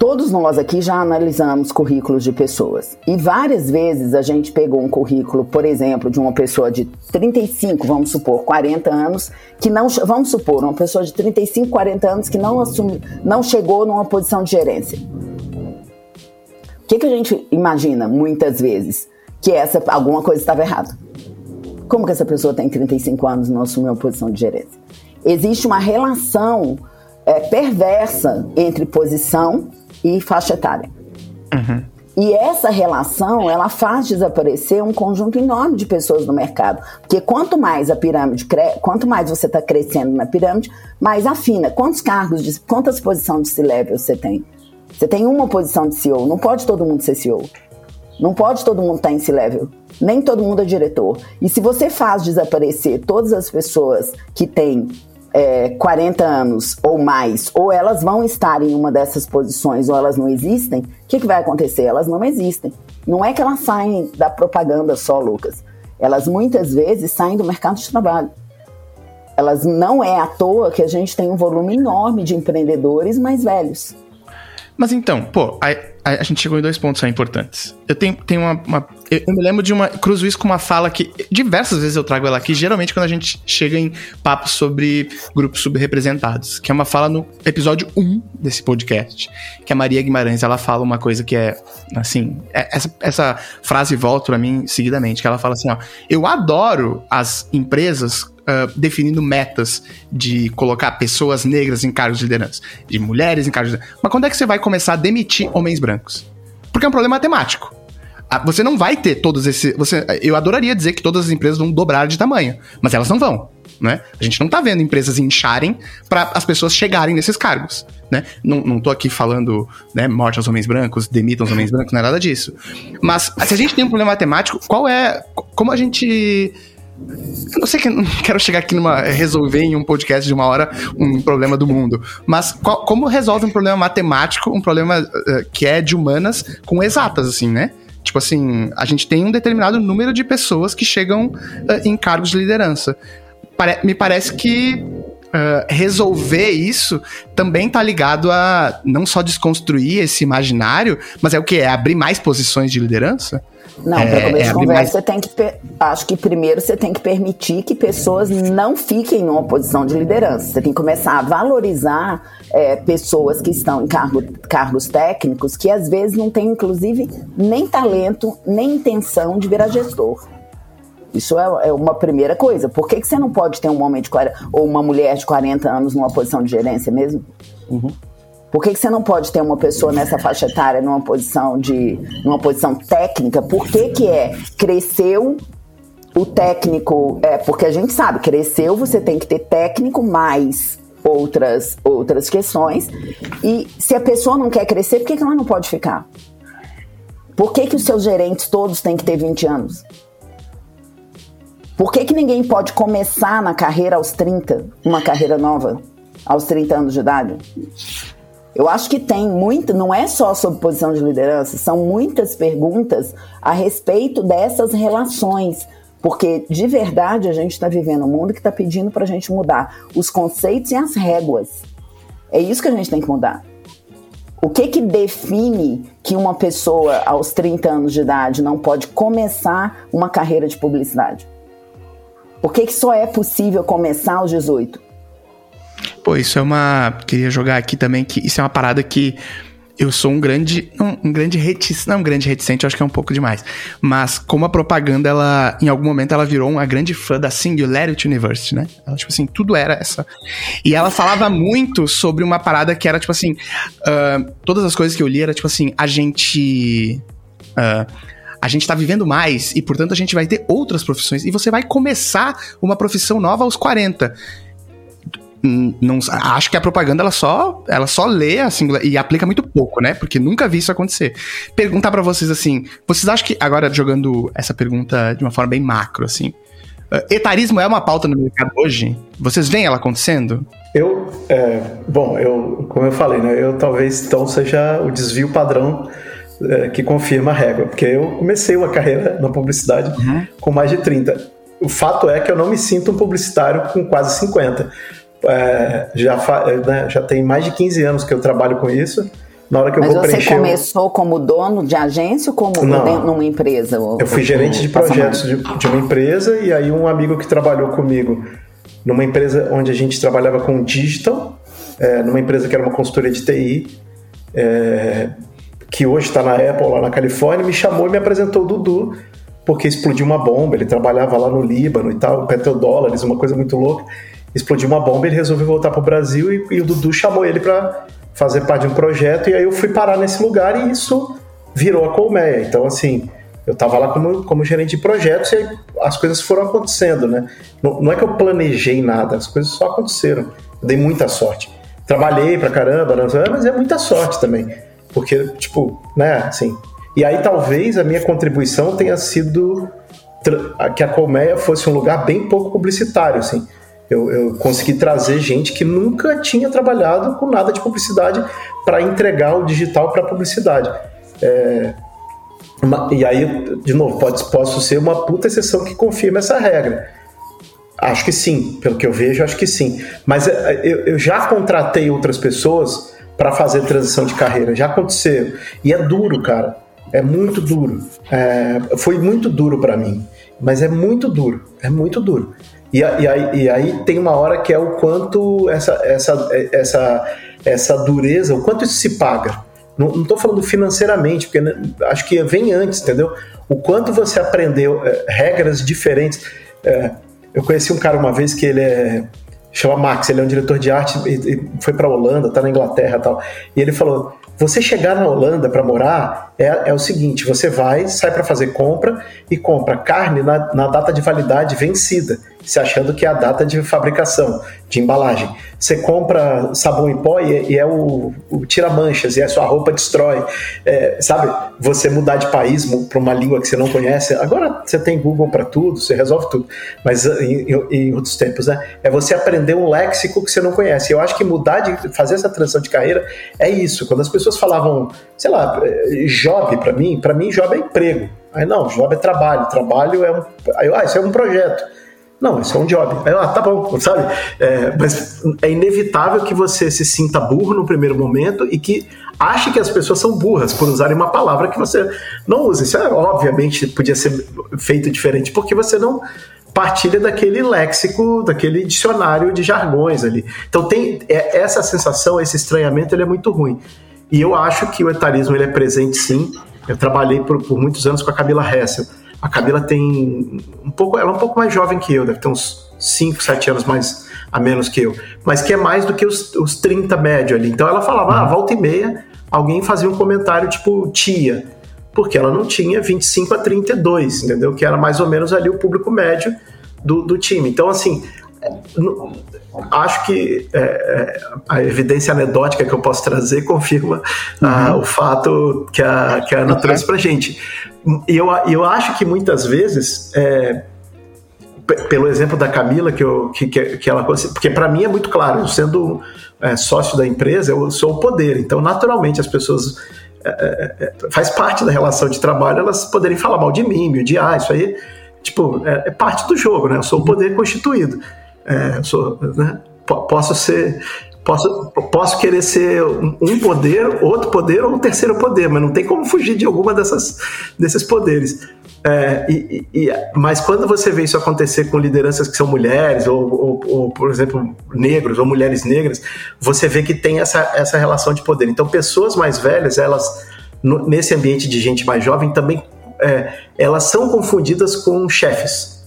Todos nós aqui já analisamos currículos de pessoas e várias vezes a gente pegou um currículo, por exemplo, de uma pessoa de 35, vamos supor, 40 anos, que não, vamos supor, uma pessoa de 35, 40 anos que não assume, não chegou numa posição de gerência. O que, que a gente imagina muitas vezes? Que essa alguma coisa estava errada. Como que essa pessoa tem 35 anos e não assumiu uma posição de gerência? Existe uma relação é, perversa entre posição e faixa etária. Uhum. E essa relação, ela faz desaparecer um conjunto enorme de pessoas no mercado. Porque quanto mais a pirâmide, quanto mais você está crescendo na pirâmide, mais afina. Quantos cargos, de... quantas posições de C-level você tem? Você tem uma posição de CEO, não pode todo mundo ser CEO. Não pode todo mundo estar tá em C-level. Nem todo mundo é diretor. E se você faz desaparecer todas as pessoas que têm é, 40 anos ou mais, ou elas vão estar em uma dessas posições ou elas não existem, o que, que vai acontecer? Elas não existem. Não é que elas saem da propaganda só, Lucas. Elas muitas vezes saem do mercado de trabalho. Elas não é à toa que a gente tem um volume enorme de empreendedores mais velhos. Mas então, pô, a, a, gente chegou em dois pontos importantes. Eu tenho, tenho uma, uma, Eu me lembro de uma. Cruzo isso com uma fala que diversas vezes eu trago ela aqui, geralmente quando a gente chega em papos sobre grupos subrepresentados, que é uma fala no episódio 1 desse podcast, que a Maria Guimarães ela fala uma coisa que é assim. É, essa, essa frase volta para mim seguidamente, que ela fala assim: ó, eu adoro as empresas uh, definindo metas de colocar pessoas negras em cargos de liderança, de mulheres em cargos de liderança. Mas quando é que você vai começar a demitir homens brancos? Porque é um problema matemático. Ah, você não vai ter todos esses. Você, eu adoraria dizer que todas as empresas vão dobrar de tamanho, mas elas não vão. Né? A gente não tá vendo empresas incharem para as pessoas chegarem nesses cargos, né? Não, não tô aqui falando, né, morte aos homens brancos, demitam os homens brancos, não é nada disso. Mas se a gente tem um problema matemático, qual é, como a gente Eu não sei que não quero chegar aqui numa resolver em um podcast de uma hora um problema do mundo, mas qual, como resolve um problema matemático, um problema uh, que é de humanas com exatas assim, né? Tipo assim, a gente tem um determinado número de pessoas que chegam uh, em cargos de liderança. Pare me parece que Uh, resolver isso também tá ligado a não só desconstruir esse imaginário, mas é o que? É abrir mais posições de liderança? Não, é, para começo é de conversa, mais... você tem que. Acho que primeiro você tem que permitir que pessoas não fiquem numa posição de liderança. Você tem que começar a valorizar é, pessoas que estão em cargo, cargos técnicos que às vezes não têm, inclusive, nem talento, nem intenção de virar gestor. Isso é, é, uma primeira coisa. Por que, que você não pode ter um homem de 40 ou uma mulher de 40 anos numa posição de gerência mesmo? Uhum. Por que, que você não pode ter uma pessoa nessa faixa etária numa posição de numa posição técnica? Por que, que é? Cresceu o técnico, é porque a gente sabe, cresceu, você tem que ter técnico mais outras outras questões. E se a pessoa não quer crescer, por que, que ela não pode ficar? Por que, que os seus gerentes todos têm que ter 20 anos? Por que, que ninguém pode começar na carreira aos 30, uma carreira nova, aos 30 anos de idade? Eu acho que tem muito, não é só sobre posição de liderança, são muitas perguntas a respeito dessas relações. Porque de verdade a gente está vivendo um mundo que está pedindo para a gente mudar os conceitos e as réguas. É isso que a gente tem que mudar. O que que define que uma pessoa aos 30 anos de idade não pode começar uma carreira de publicidade? Por que, que só é possível começar aos 18? Pô, isso é uma. Queria jogar aqui também que isso é uma parada que eu sou um grande. Um, um grande reticente. Não um grande reticente, acho que é um pouco demais. Mas como a propaganda, ela. Em algum momento ela virou uma grande fã da Singularity University, né? Ela, tipo assim, tudo era essa. E ela falava muito sobre uma parada que era, tipo assim. Uh, todas as coisas que eu li era, tipo assim, a gente. Uh, a gente está vivendo mais e, portanto, a gente vai ter outras profissões. E você vai começar uma profissão nova aos 40 não acho que a propaganda ela só ela só lê assim e aplica muito pouco, né? Porque nunca vi isso acontecer. Perguntar para vocês assim, vocês acham que agora jogando essa pergunta de uma forma bem macro assim, uh, etarismo é uma pauta no mercado hoje? Vocês veem ela acontecendo? Eu, é, bom, eu como eu falei, né? Eu talvez então seja o desvio padrão é, que confirma a régua, porque eu comecei uma carreira na publicidade uhum. com mais de 30. O fato é que eu não me sinto um publicitário com quase 50. É, já, né, já tem mais de 15 anos que eu trabalho com isso. Na hora que Mas eu vou você preencher. começou como dono de agência ou como Não. dentro, numa empresa? Eu fui gerente de projetos de, de, uma empresa e aí um amigo que trabalhou comigo numa empresa onde a gente trabalhava com digital, é, numa empresa que era uma consultoria de TI, é, que hoje está na Apple, lá na Califórnia, me chamou e me apresentou o Dudu, porque explodiu uma bomba. Ele trabalhava lá no Líbano e tal, petrodólares, uma coisa muito louca. Explodiu uma bomba, ele resolveu voltar para o Brasil e, e, o Dudu chamou ele para fazer parte de um projeto. E aí eu fui parar nesse lugar e isso virou a Colmeia. Então, assim, eu estava lá como, como gerente de projetos e as coisas foram acontecendo, né? Não, não é que eu planejei nada, as coisas só aconteceram. Eu dei muita sorte. Trabalhei pra caramba, mas é muita sorte também. Porque, tipo, né, assim. E aí talvez a minha contribuição tenha sido que a Colmeia fosse um lugar bem pouco publicitário, assim. Eu, eu consegui trazer gente que nunca tinha trabalhado com nada de publicidade para entregar o digital para a publicidade. É, uma, e aí, de novo, pode, posso ser uma puta exceção que confirma essa regra. Acho que sim, pelo que eu vejo, acho que sim. Mas é, eu, eu já contratei outras pessoas para fazer transição de carreira. Já aconteceu. E é duro, cara. É muito duro. É, foi muito duro para mim. Mas é muito duro. É muito duro. E, e, aí, e, aí, tem uma hora que é o quanto essa, essa, essa, essa dureza, o quanto isso se paga. Não estou falando financeiramente, porque né, acho que vem antes, entendeu? O quanto você aprendeu é, regras diferentes. É, eu conheci um cara uma vez que ele é chama Max, ele é um diretor de arte e, e foi para Holanda, tá na Inglaterra tal. E ele falou: você chegar na Holanda para morar é, é, o seguinte: você vai, sai para fazer compra e compra carne na, na, data de validade vencida, se achando que é a data de fabricação, de embalagem. Você compra sabão em pó e, e é o, o tira-manchas, e a sua roupa destrói. É, sabe, você mudar de país para uma língua que você não conhece. Agora você tem Google para tudo, você resolve tudo. Mas em, em, outros tempos, né? É você aprender um léxico que você não conhece. Eu acho que mudar de fazer essa transição de carreira é isso. Quando as pessoas falavam, sei lá, eh, job para mim, para mim job é emprego. Aí não, job é trabalho. Trabalho é um. Aí, ah, isso é um projeto. Não, isso é um job. Aí, ah, tá bom, sabe? É, mas é inevitável que você se sinta burro no primeiro momento e que ache que as pessoas são burras por usarem uma palavra que você não usa. Isso é, obviamente podia ser feito diferente, porque você não partilha daquele léxico, daquele dicionário de jargões ali. Então tem é, essa sensação, esse estranhamento, ele é muito ruim. E eu acho que o etarismo ele é presente sim. Eu trabalhei por, por muitos anos com a Camila Hessel a Camila tem um pouco, ela é um pouco mais jovem que eu, deve ter uns 5, 7 anos mais a menos que eu, mas que é mais do que os, os 30 médio ali. Então ela falava, ah, volta e meia, alguém fazia um comentário tipo tia, porque ela não tinha 25 a 32, entendeu? Que era mais ou menos ali o público médio do, do time. Então, assim, acho que é, é, a evidência anedótica que eu posso trazer confirma ah, uhum. o fato que a, que a Ana trouxe pra gente. Eu, eu acho que muitas vezes, é, pelo exemplo da Camila, que, eu, que, que ela. Porque para mim é muito claro, sendo é, sócio da empresa, eu sou o poder. Então, naturalmente, as pessoas. É, é, é, faz parte da relação de trabalho elas poderem falar mal de mim, me odiar, isso aí. Tipo, é, é parte do jogo, né? Eu sou o poder constituído. Sou, né? Posso ser Posso, posso querer ser um poder, outro poder ou um terceiro poder, mas não tem como fugir de alguma dessas, desses poderes. É, e, e, mas quando você vê isso acontecer com lideranças que são mulheres, ou, ou, ou, por exemplo, negros ou mulheres negras, você vê que tem essa, essa relação de poder. Então, pessoas mais velhas, elas, no, nesse ambiente de gente mais jovem, também é, elas são confundidas com chefes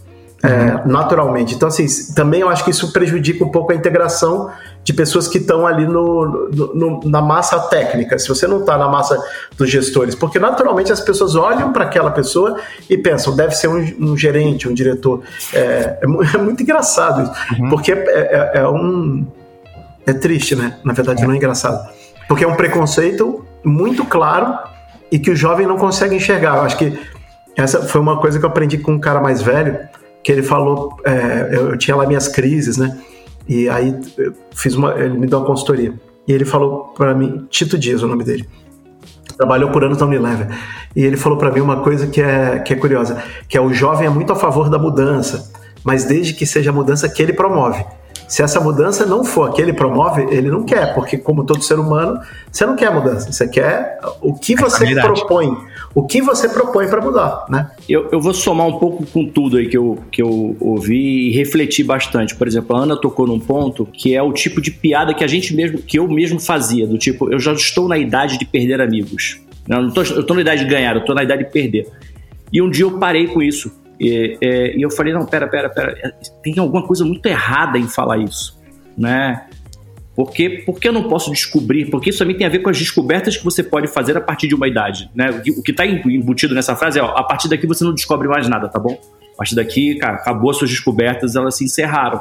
é, naturalmente. Então, assim, também eu acho que isso prejudica um pouco a integração de pessoas que estão ali no, no, no, na massa técnica, se você não está na massa dos gestores, porque naturalmente as pessoas olham para aquela pessoa e pensam, deve ser um, um gerente, um diretor. É, é, é muito engraçado isso, uhum. porque é, é, é, um. É triste, né? Na verdade, não é engraçado. Porque é um preconceito muito claro e que o jovem não consegue enxergar. Eu acho que essa foi uma coisa que eu aprendi com um cara mais velho que ele falou, é, eu tinha lá minhas crises, né? E aí fiz uma, ele me deu uma consultoria. E ele falou para mim, Tito Dias, o nome dele. Trabalhou por anos na Unilever. E ele falou para mim uma coisa que é, que é curiosa, que é o jovem é muito a favor da mudança, mas desde que seja a mudança que ele promove. Se essa mudança não for a que ele promove, ele não quer, porque como todo ser humano, você não quer mudança, você quer o que você é propõe, o que você propõe para mudar, né? Eu, eu vou somar um pouco com tudo aí que eu, que eu ouvi e refleti bastante. Por exemplo, a Ana tocou num ponto que é o tipo de piada que a gente mesmo, que eu mesmo fazia, do tipo, eu já estou na idade de perder amigos. Não, não tô, eu estou na idade de ganhar, eu estou na idade de perder. E um dia eu parei com isso e, e, e eu falei, não, pera, pera, pera, tem alguma coisa muito errada em falar isso, né? Porque, porque eu não posso descobrir? Porque isso também tem a ver com as descobertas que você pode fazer a partir de uma idade, né? O que está embutido nessa frase é, ó, a partir daqui você não descobre mais nada, tá bom? A partir daqui, cara, acabou as suas descobertas, elas se encerraram.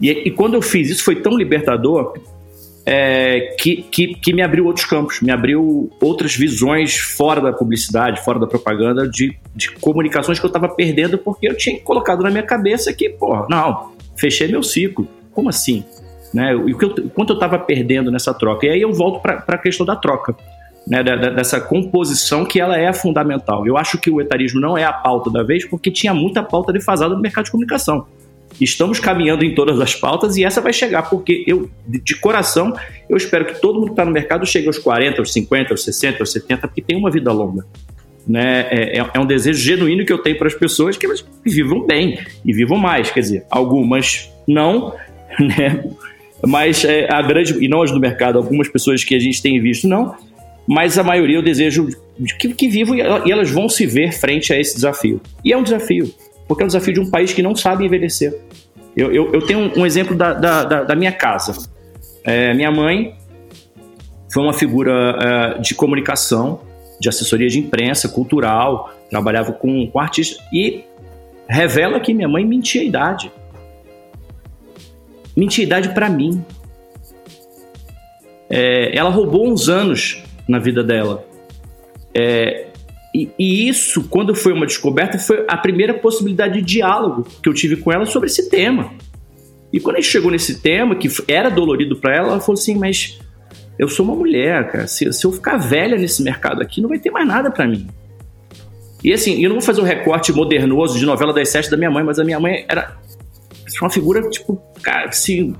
E, e quando eu fiz isso, foi tão libertador é, que, que, que, me abriu outros campos, me abriu outras visões fora da publicidade, fora da propaganda, de, de comunicações que eu estava perdendo porque eu tinha colocado na minha cabeça que, pô, não, fechei meu ciclo. Como assim? Né? E o, que eu, quanto eu estava perdendo nessa troca. E aí eu volto para a questão da troca. Né, dessa composição que ela é fundamental. Eu acho que o etarismo não é a pauta da vez porque tinha muita pauta defasada no mercado de comunicação. Estamos caminhando em todas as pautas e essa vai chegar, porque eu, de coração, eu espero que todo mundo que está no mercado chegue aos 40, aos 50, aos 60, aos 70, porque tem uma vida longa. Né? É, é, é um desejo genuíno que eu tenho para as pessoas que elas vivam bem e vivam mais. Quer dizer, algumas não, né? Mas é, a grande, e não as do mercado, algumas pessoas que a gente tem visto não, mas a maioria eu desejo que, que vivam e elas vão se ver frente a esse desafio. E é um desafio porque é um desafio de um país que não sabe envelhecer. Eu, eu, eu tenho um, exemplo da, da, da, da minha casa. É, minha mãe foi uma figura é, de comunicação, de assessoria de imprensa, cultural, trabalhava com, com artistas, e revela que minha mãe mentia a idade. Mentia a idade para mim. é, ela roubou uns anos na vida dela. É, e, e, isso, quando foi uma descoberta, foi a primeira possibilidade de diálogo que eu tive com ela sobre esse tema. E quando a gente chegou nesse tema, que era dolorido para ela, ela falou assim: Mas eu sou uma mulher, cara. Se, se eu ficar velha nesse mercado aqui, não vai ter mais nada para mim. E assim, eu não vou fazer um recorte modernoso de novela das sete da minha mãe, mas a minha mãe era uma figura, tipo, cara, assim,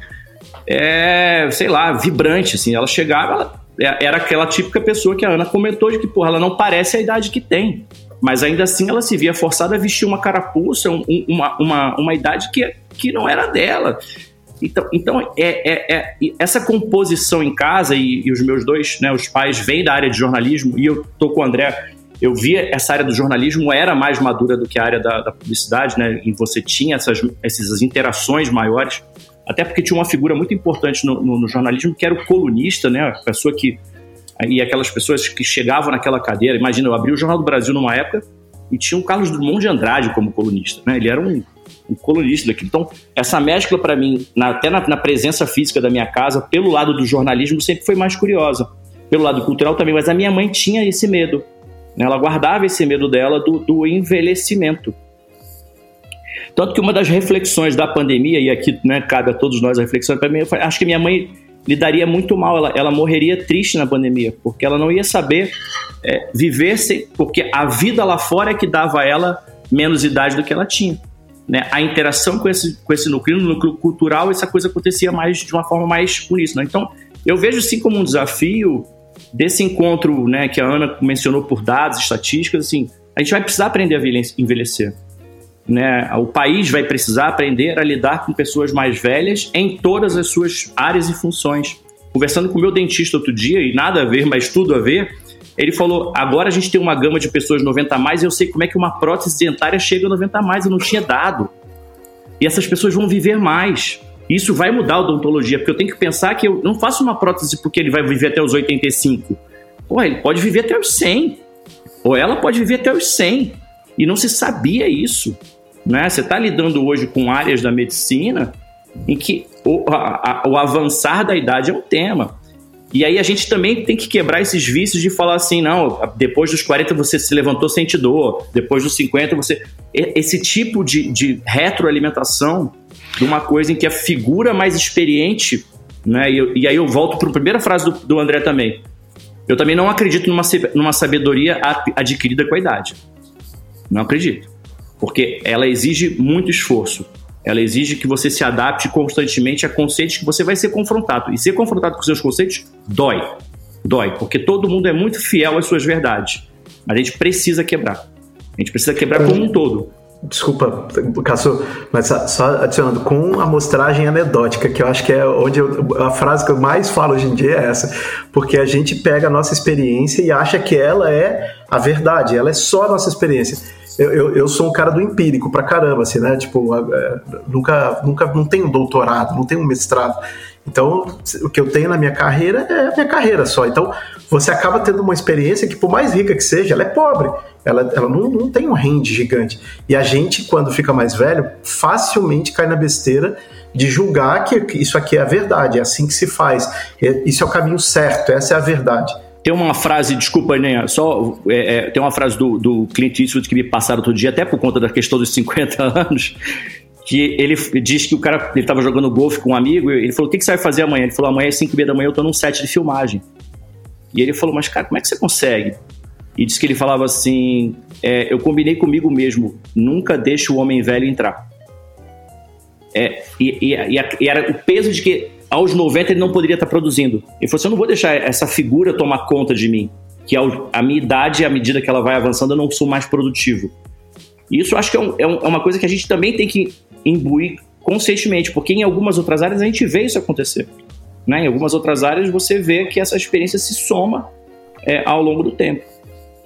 é, sei lá, vibrante, assim. Ela chegava, ela é, era aquela típica pessoa que a Ana comentou de que, porra, ela não parece a idade que tem. Mas ainda assim ela se via forçada a vestir uma carapuça, um, uma, uma, uma idade que, que não era dela. Então, então é, é, é, essa composição em casa, e, e, os meus dois, né, os pais vêm da área de jornalismo, e eu tô com o André, eu via essa área do jornalismo era mais madura do que a área da, da publicidade, né, e você tinha essas, essas interações maiores, até porque tinha uma figura muito importante no, no, no jornalismo, que era o colunista, né, a pessoa que e aquelas pessoas que chegavam naquela cadeira. Imagina, eu abri o Jornal do Brasil numa época e tinha o Carlos Drummond de Andrade como colunista. Né? Ele era um, um colunista daqui. Então, essa mescla, para mim, na, até na, na, presença física da minha casa, pelo lado do jornalismo, sempre foi mais curiosa. Pelo lado cultural também, mas a minha mãe tinha esse medo. Né? Ela guardava esse medo dela do, do envelhecimento. Tanto que uma das reflexões da pandemia, e aqui né, cabe a todos nós a reflexão, para mim, eu acho que minha mãe lidaria muito mal, ela, ela morreria triste na pandemia, porque ela não ia saber é, viver sem, porque a vida lá fora é que dava a ela menos idade do que ela tinha. Né? A interação com esse, com esse núcleo, no núcleo cultural, essa coisa acontecia mais de uma forma mais uníssona. Então, eu vejo sim como um desafio desse encontro né, que a Ana mencionou por dados, estatísticas, assim, a gente vai precisar aprender a envelhecer. Né? O país vai precisar aprender a lidar com pessoas mais velhas em todas as suas áreas e funções. Conversando com o meu dentista outro dia, e nada a ver, mas tudo a ver, ele falou: agora a gente tem uma gama de pessoas 90 a mais e eu sei como é que uma prótese dentária chega a 90 a mais, eu não tinha dado. E essas pessoas vão viver mais. Isso vai mudar a odontologia, porque eu tenho que pensar que eu não faço uma prótese porque ele vai viver até os 85. Pô, ele pode viver até os 100. Ou ela pode viver até os 100. E não se sabia isso. Né? Você está lidando hoje com áreas da medicina em que o, a, a, o avançar da idade é um tema. E aí a gente também tem que quebrar esses vícios de falar assim, não, depois dos 40 você se levantou sente dor, depois dos 50 você... Esse tipo de, de retroalimentação de uma coisa em que a figura mais experiente, né, e, e aí eu volto para a primeira frase do, do André também, eu também não acredito numa, numa sabedoria adquirida com a idade. Não acredito. Porque ela exige muito esforço. Ela exige que você se adapte constantemente a conceitos que você vai ser confrontado. E ser confrontado com seus conceitos dói. Dói, porque todo mundo é muito fiel às suas verdades. Mas a gente precisa quebrar. A gente precisa quebrar como um todo. Desculpa, Cássio, mas só adicionando, com amostragem anedótica, que eu acho que é onde eu, a frase que eu mais falo hoje em dia é essa, porque a gente pega a nossa experiência e acha que ela é a verdade, ela é só a nossa experiência eu, eu, eu, sou um cara do empírico pra caramba, assim, né? Tipo, é, nunca, nunca, não tenho doutorado, não tenho mestrado. Então, o que eu tenho na minha carreira é a minha carreira só. Então, você acaba tendo uma experiência que, por mais rica que seja, ela é pobre. Ela, ela não, não tem um rende gigante. E a gente, quando fica mais velho, facilmente cai na besteira de julgar que isso aqui é a verdade, é assim que se faz. Isso é o caminho certo, essa é a verdade. Tem uma frase, desculpa, né? Só é, é, tem uma frase do, do Clint Eastwood que me passaram outro dia, até por conta da questão dos 50 anos, que ele diz que o cara ele estava jogando golfe com um amigo ele falou: O que, que você vai fazer amanhã? Ele falou: Amanhã às 5 h da manhã eu tô num set de filmagem. E ele falou: Mas, cara, como é que você consegue? E disse que ele falava assim: é, Eu combinei comigo mesmo, nunca deixe o homem velho entrar. É, e, e, e, era o peso de que aos 90 ele não poderia estar produzindo. Ele falou assim: eu não vou deixar essa figura tomar conta de mim, que a minha idade, à medida que ela vai avançando, eu não sou mais produtivo. Isso acho que é, um, é, uma coisa que a gente também tem que imbuir conscientemente, porque em algumas outras áreas a gente vê isso acontecer. Né? Em algumas outras áreas você vê que essa experiência se soma é, ao longo do tempo.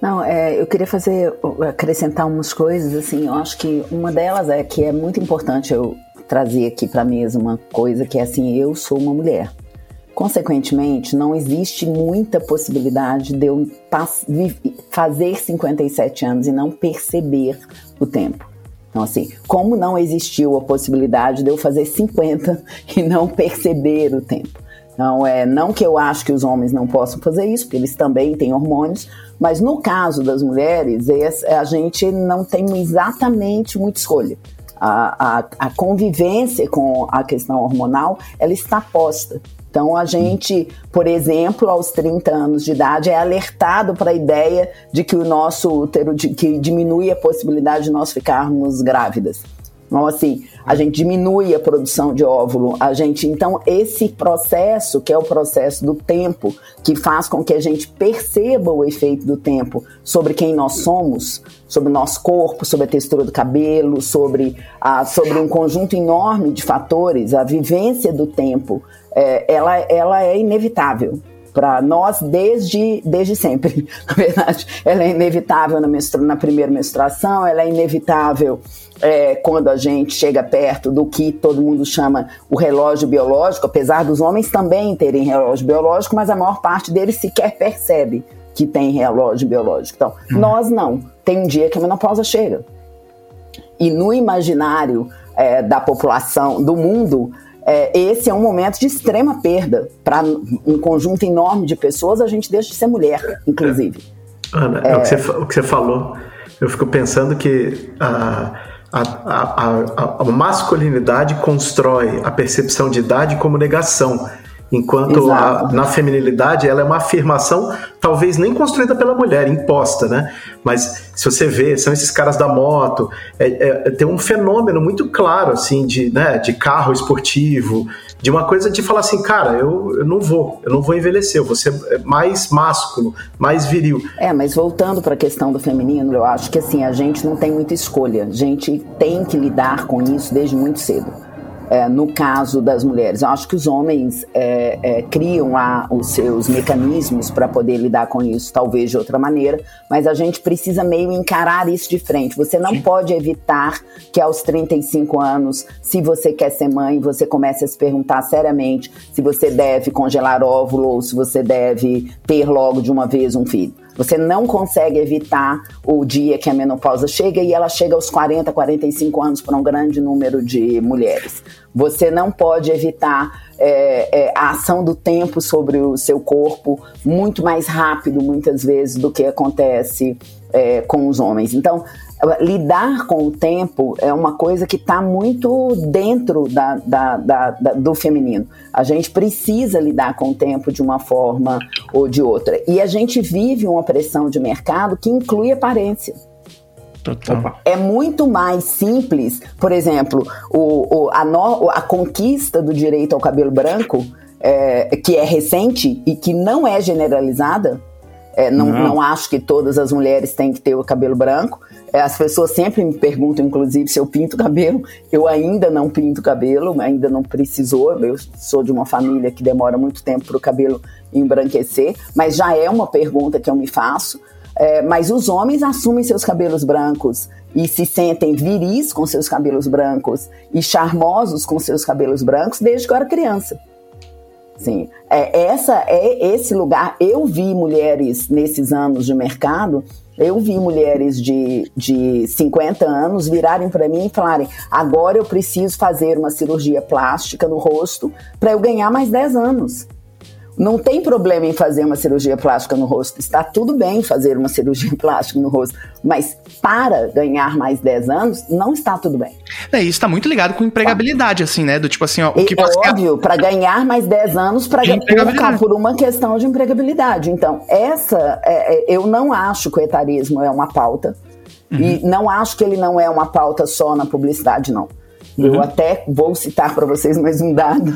Não, é, eu queria fazer acrescentar umas coisas assim. Eu acho que uma delas é que é muito importante eu trazer aqui para mesa uma coisa que é assim: eu sou uma mulher. Consequentemente, não existe muita possibilidade de eu fazer 57 anos e não perceber o tempo. Então, assim, como não existiu a possibilidade de eu fazer 50 e não perceber o tempo? Então, é, não que eu acho que os homens não possam fazer isso, porque eles também têm hormônios, mas no caso das mulheres, a gente não tem exatamente muita escolha. A, a, a convivência com a questão hormonal, ela está posta. Então, a gente, por exemplo, aos 30 anos de idade, é alertado para a ideia de que o nosso útero, de, que diminui a possibilidade de nós ficarmos grávidas. Então, assim, a gente diminui a produção de óvulo, a gente, então, esse processo, que é o processo do tempo, que faz com que a gente perceba o efeito do tempo sobre quem nós somos, sobre o nosso corpo, sobre a textura do cabelo, sobre, a, sobre um conjunto enorme de fatores, a vivência do tempo, é, ela, ela é inevitável para nós desde, desde sempre. Na verdade, ela é inevitável na, menstru na primeira menstruação, ela é inevitável é, quando a gente chega perto do que todo mundo chama o relógio biológico, apesar dos homens também terem relógio biológico, mas a maior parte deles sequer percebe que tem relógio biológico. Então, hum. nós não. Tem um dia que a menopausa chega. E no imaginário é, da população, do mundo, é, esse é um momento de extrema perda para um conjunto enorme de pessoas. A gente deixa de ser mulher, inclusive. Ana, é... o, que você, o, que você, falou, eu fico pensando que a, a, a, a masculinidade constrói a percepção de idade como negação. Enquanto a, na feminilidade ela é uma afirmação, talvez nem construída pela mulher, imposta, né? Mas se você vê, são esses caras da moto, é, é, tem um fenômeno muito claro, assim, de, né, de carro esportivo, de uma coisa de falar assim, cara, eu, eu não vou, eu não vou envelhecer, eu vou ser mais másculo, mais viril. É, mas voltando para a questão do feminino, eu acho que assim, a gente não tem muita escolha, a gente tem que lidar com isso desde muito cedo é, no caso das mulheres. Eu acho que os homens é, é, criam lá os seus mecanismos para poder lidar com isso, talvez de outra maneira, mas a gente precisa meio encarar isso de frente. Você não Sim. pode evitar que aos 35 anos, se você quer ser mãe, você comece a se perguntar seriamente se você deve congelar óvulo ou se você deve ter logo de uma vez um filho. Você não consegue evitar o dia que a menopausa chega e ela chega aos 40, 45 anos para um grande número de mulheres. Você não pode evitar é, é, a ação do tempo sobre o seu corpo muito mais rápido, muitas vezes, do que acontece é, com os homens. Então, lidar com o tempo é uma coisa que está muito dentro da, da, da, da, do feminino. A gente precisa lidar com o tempo de uma forma ou de outra. E a gente vive uma pressão de mercado que inclui aparência. Total. É muito mais simples, por exemplo, o, o, a, no, a conquista do direito ao cabelo branco, é, que é recente e que não é generalizada, é, não, não. não, acho que todas as mulheres têm que ter o cabelo branco. É, as pessoas sempre me perguntam, inclusive, se eu pinto cabelo. Eu ainda não pinto cabelo, ainda não precisou. Eu sou de uma família que demora muito tempo para o cabelo embranquecer, mas já é uma pergunta que eu me faço. É, mas os homens assumem seus cabelos brancos e se sentem viris com seus cabelos brancos e charmosos com seus cabelos brancos desde que eu era criança. Sim, é, essa é esse lugar. Eu vi mulheres nesses anos de mercado, eu vi mulheres de, de 50 anos virarem para mim e falarem: agora eu preciso fazer uma cirurgia plástica no rosto para eu ganhar mais 10 anos. Não tem problema em fazer uma cirurgia plástica no rosto. Está tudo bem fazer uma cirurgia plástica no rosto. Mas para ganhar mais 10 anos, não está tudo bem. É, isso está muito ligado com empregabilidade, assim, né? Do tipo assim, ó, o que é você... óbvio, para ganhar mais 10 anos pra, por, por uma questão de empregabilidade. Então, essa, é, é, eu não acho que o etarismo é uma pauta. Uhum. E não acho que ele não é uma pauta só na publicidade, não. Uhum. Eu até vou citar para vocês mais um dado.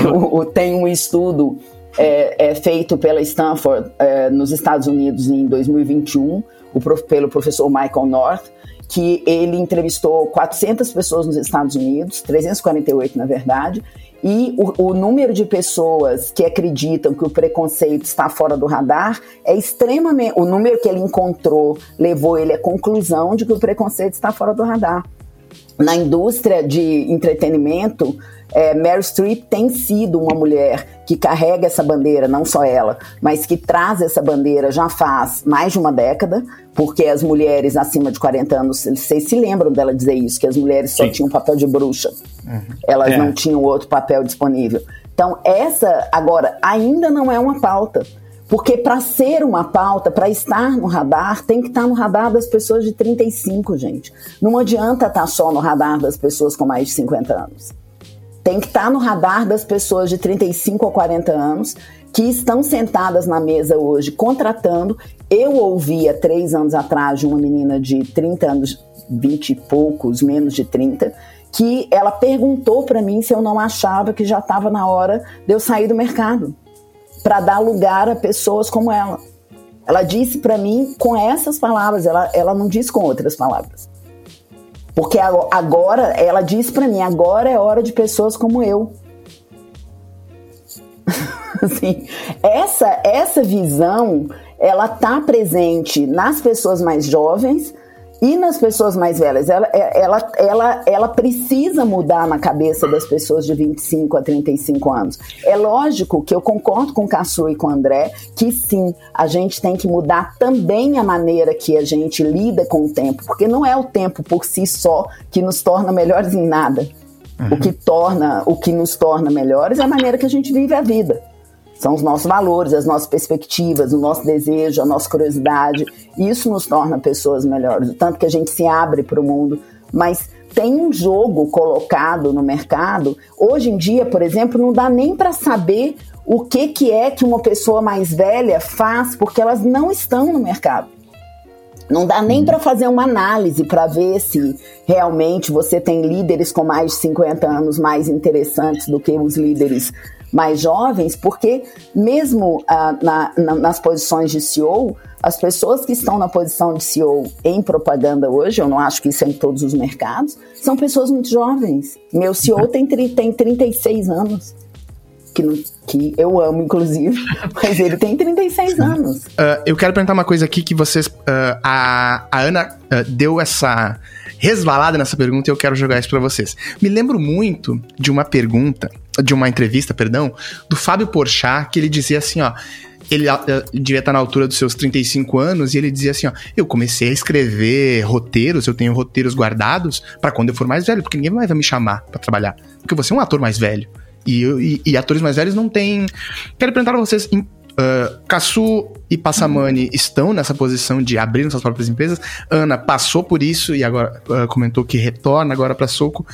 Tem um estudo é, é feito pela Stanford é, nos Estados Unidos em 2021, o, pelo professor Michael North, que ele entrevistou 400 pessoas nos Estados Unidos, 348 na verdade, e o, o, número de pessoas que acreditam que o preconceito está fora do radar é extremamente. O número que ele encontrou levou ele à conclusão de que o preconceito está fora do radar. Na indústria de entretenimento, é, Meryl Streep tem sido uma mulher que carrega essa bandeira, não só ela, mas que traz essa bandeira já faz mais de uma década, porque as mulheres acima de 40 anos, vocês se lembram dela dizer isso, que as mulheres só Sim. tinham papel de bruxa, uhum. elas é. não tinham outro papel disponível. Então, essa, agora, ainda não é uma pauta. Porque para ser uma pauta, para estar no radar, tem que estar no radar das pessoas de 35, gente. Não adianta estar só no radar das pessoas com mais de 50 anos. Tem que estar no radar das pessoas de 35 ou 40 anos que estão sentadas na mesa hoje contratando. Eu ouvi há três anos atrás de uma menina de 30 anos, 20 e poucos, menos de 30, que ela perguntou para mim se eu não achava que já estava na hora de eu sair do mercado para dar lugar a pessoas como ela. Ela disse para mim com essas palavras, ela, ela não disse com outras palavras. Porque agora, ela disse para mim, agora é hora de pessoas como eu. assim, essa, essa visão, ela tá presente nas pessoas mais jovens, e nas pessoas mais velhas, ela, é, ela, ela, ela precisa mudar na cabeça das pessoas de 25 a 35 anos. É lógico que eu concordo com o Cassu e com o André que sim, a gente tem que mudar também a maneira que a gente lida com o tempo, porque não é o tempo por si só que nos torna melhores em nada. Uhum. O que torna, o que nos torna melhores é a maneira que a gente vive a vida. São os nossos valores, as nossas perspectivas, o nosso desejo, a nossa curiosidade. Isso nos torna pessoas melhores. O tanto que a gente se abre para o mundo. Mas tem um jogo colocado no mercado. Hoje em dia, por exemplo, não dá nem para saber o que, que é que uma pessoa mais velha faz, porque elas não estão no mercado. Não dá nem para fazer uma análise para ver se realmente você tem líderes com mais de 50 anos mais interessantes do que os líderes mais jovens, porque mesmo ah, na, na, nas posições de CEO, as pessoas que estão na posição de CEO em propaganda hoje, eu não acho que isso é em todos os mercados, são pessoas muito jovens. Meu CEO tem, tem 36 anos. Que, que eu amo, inclusive, mas ele tem 36 anos. Uh, eu quero perguntar uma coisa aqui que vocês. Uh, a, a Ana uh, deu essa resvalada nessa pergunta e eu quero jogar isso para vocês. Me lembro muito de uma pergunta, de uma entrevista, perdão, do Fábio Porchat, que ele dizia assim, ó, ele, ele devia estar na altura dos seus 35 anos e ele dizia assim, ó, eu comecei a escrever roteiros, eu tenho roteiros guardados para quando eu for mais velho, porque ninguém mais vai me chamar para trabalhar, porque você é um ator mais velho. E, e, e, atores mais velhos não têm. Quero perguntar pra vocês: Uh, Kassu e Passamani estão nessa posição de abrir suas próprias empresas. Ana passou por isso e agora uh, comentou que retorna agora para Soco.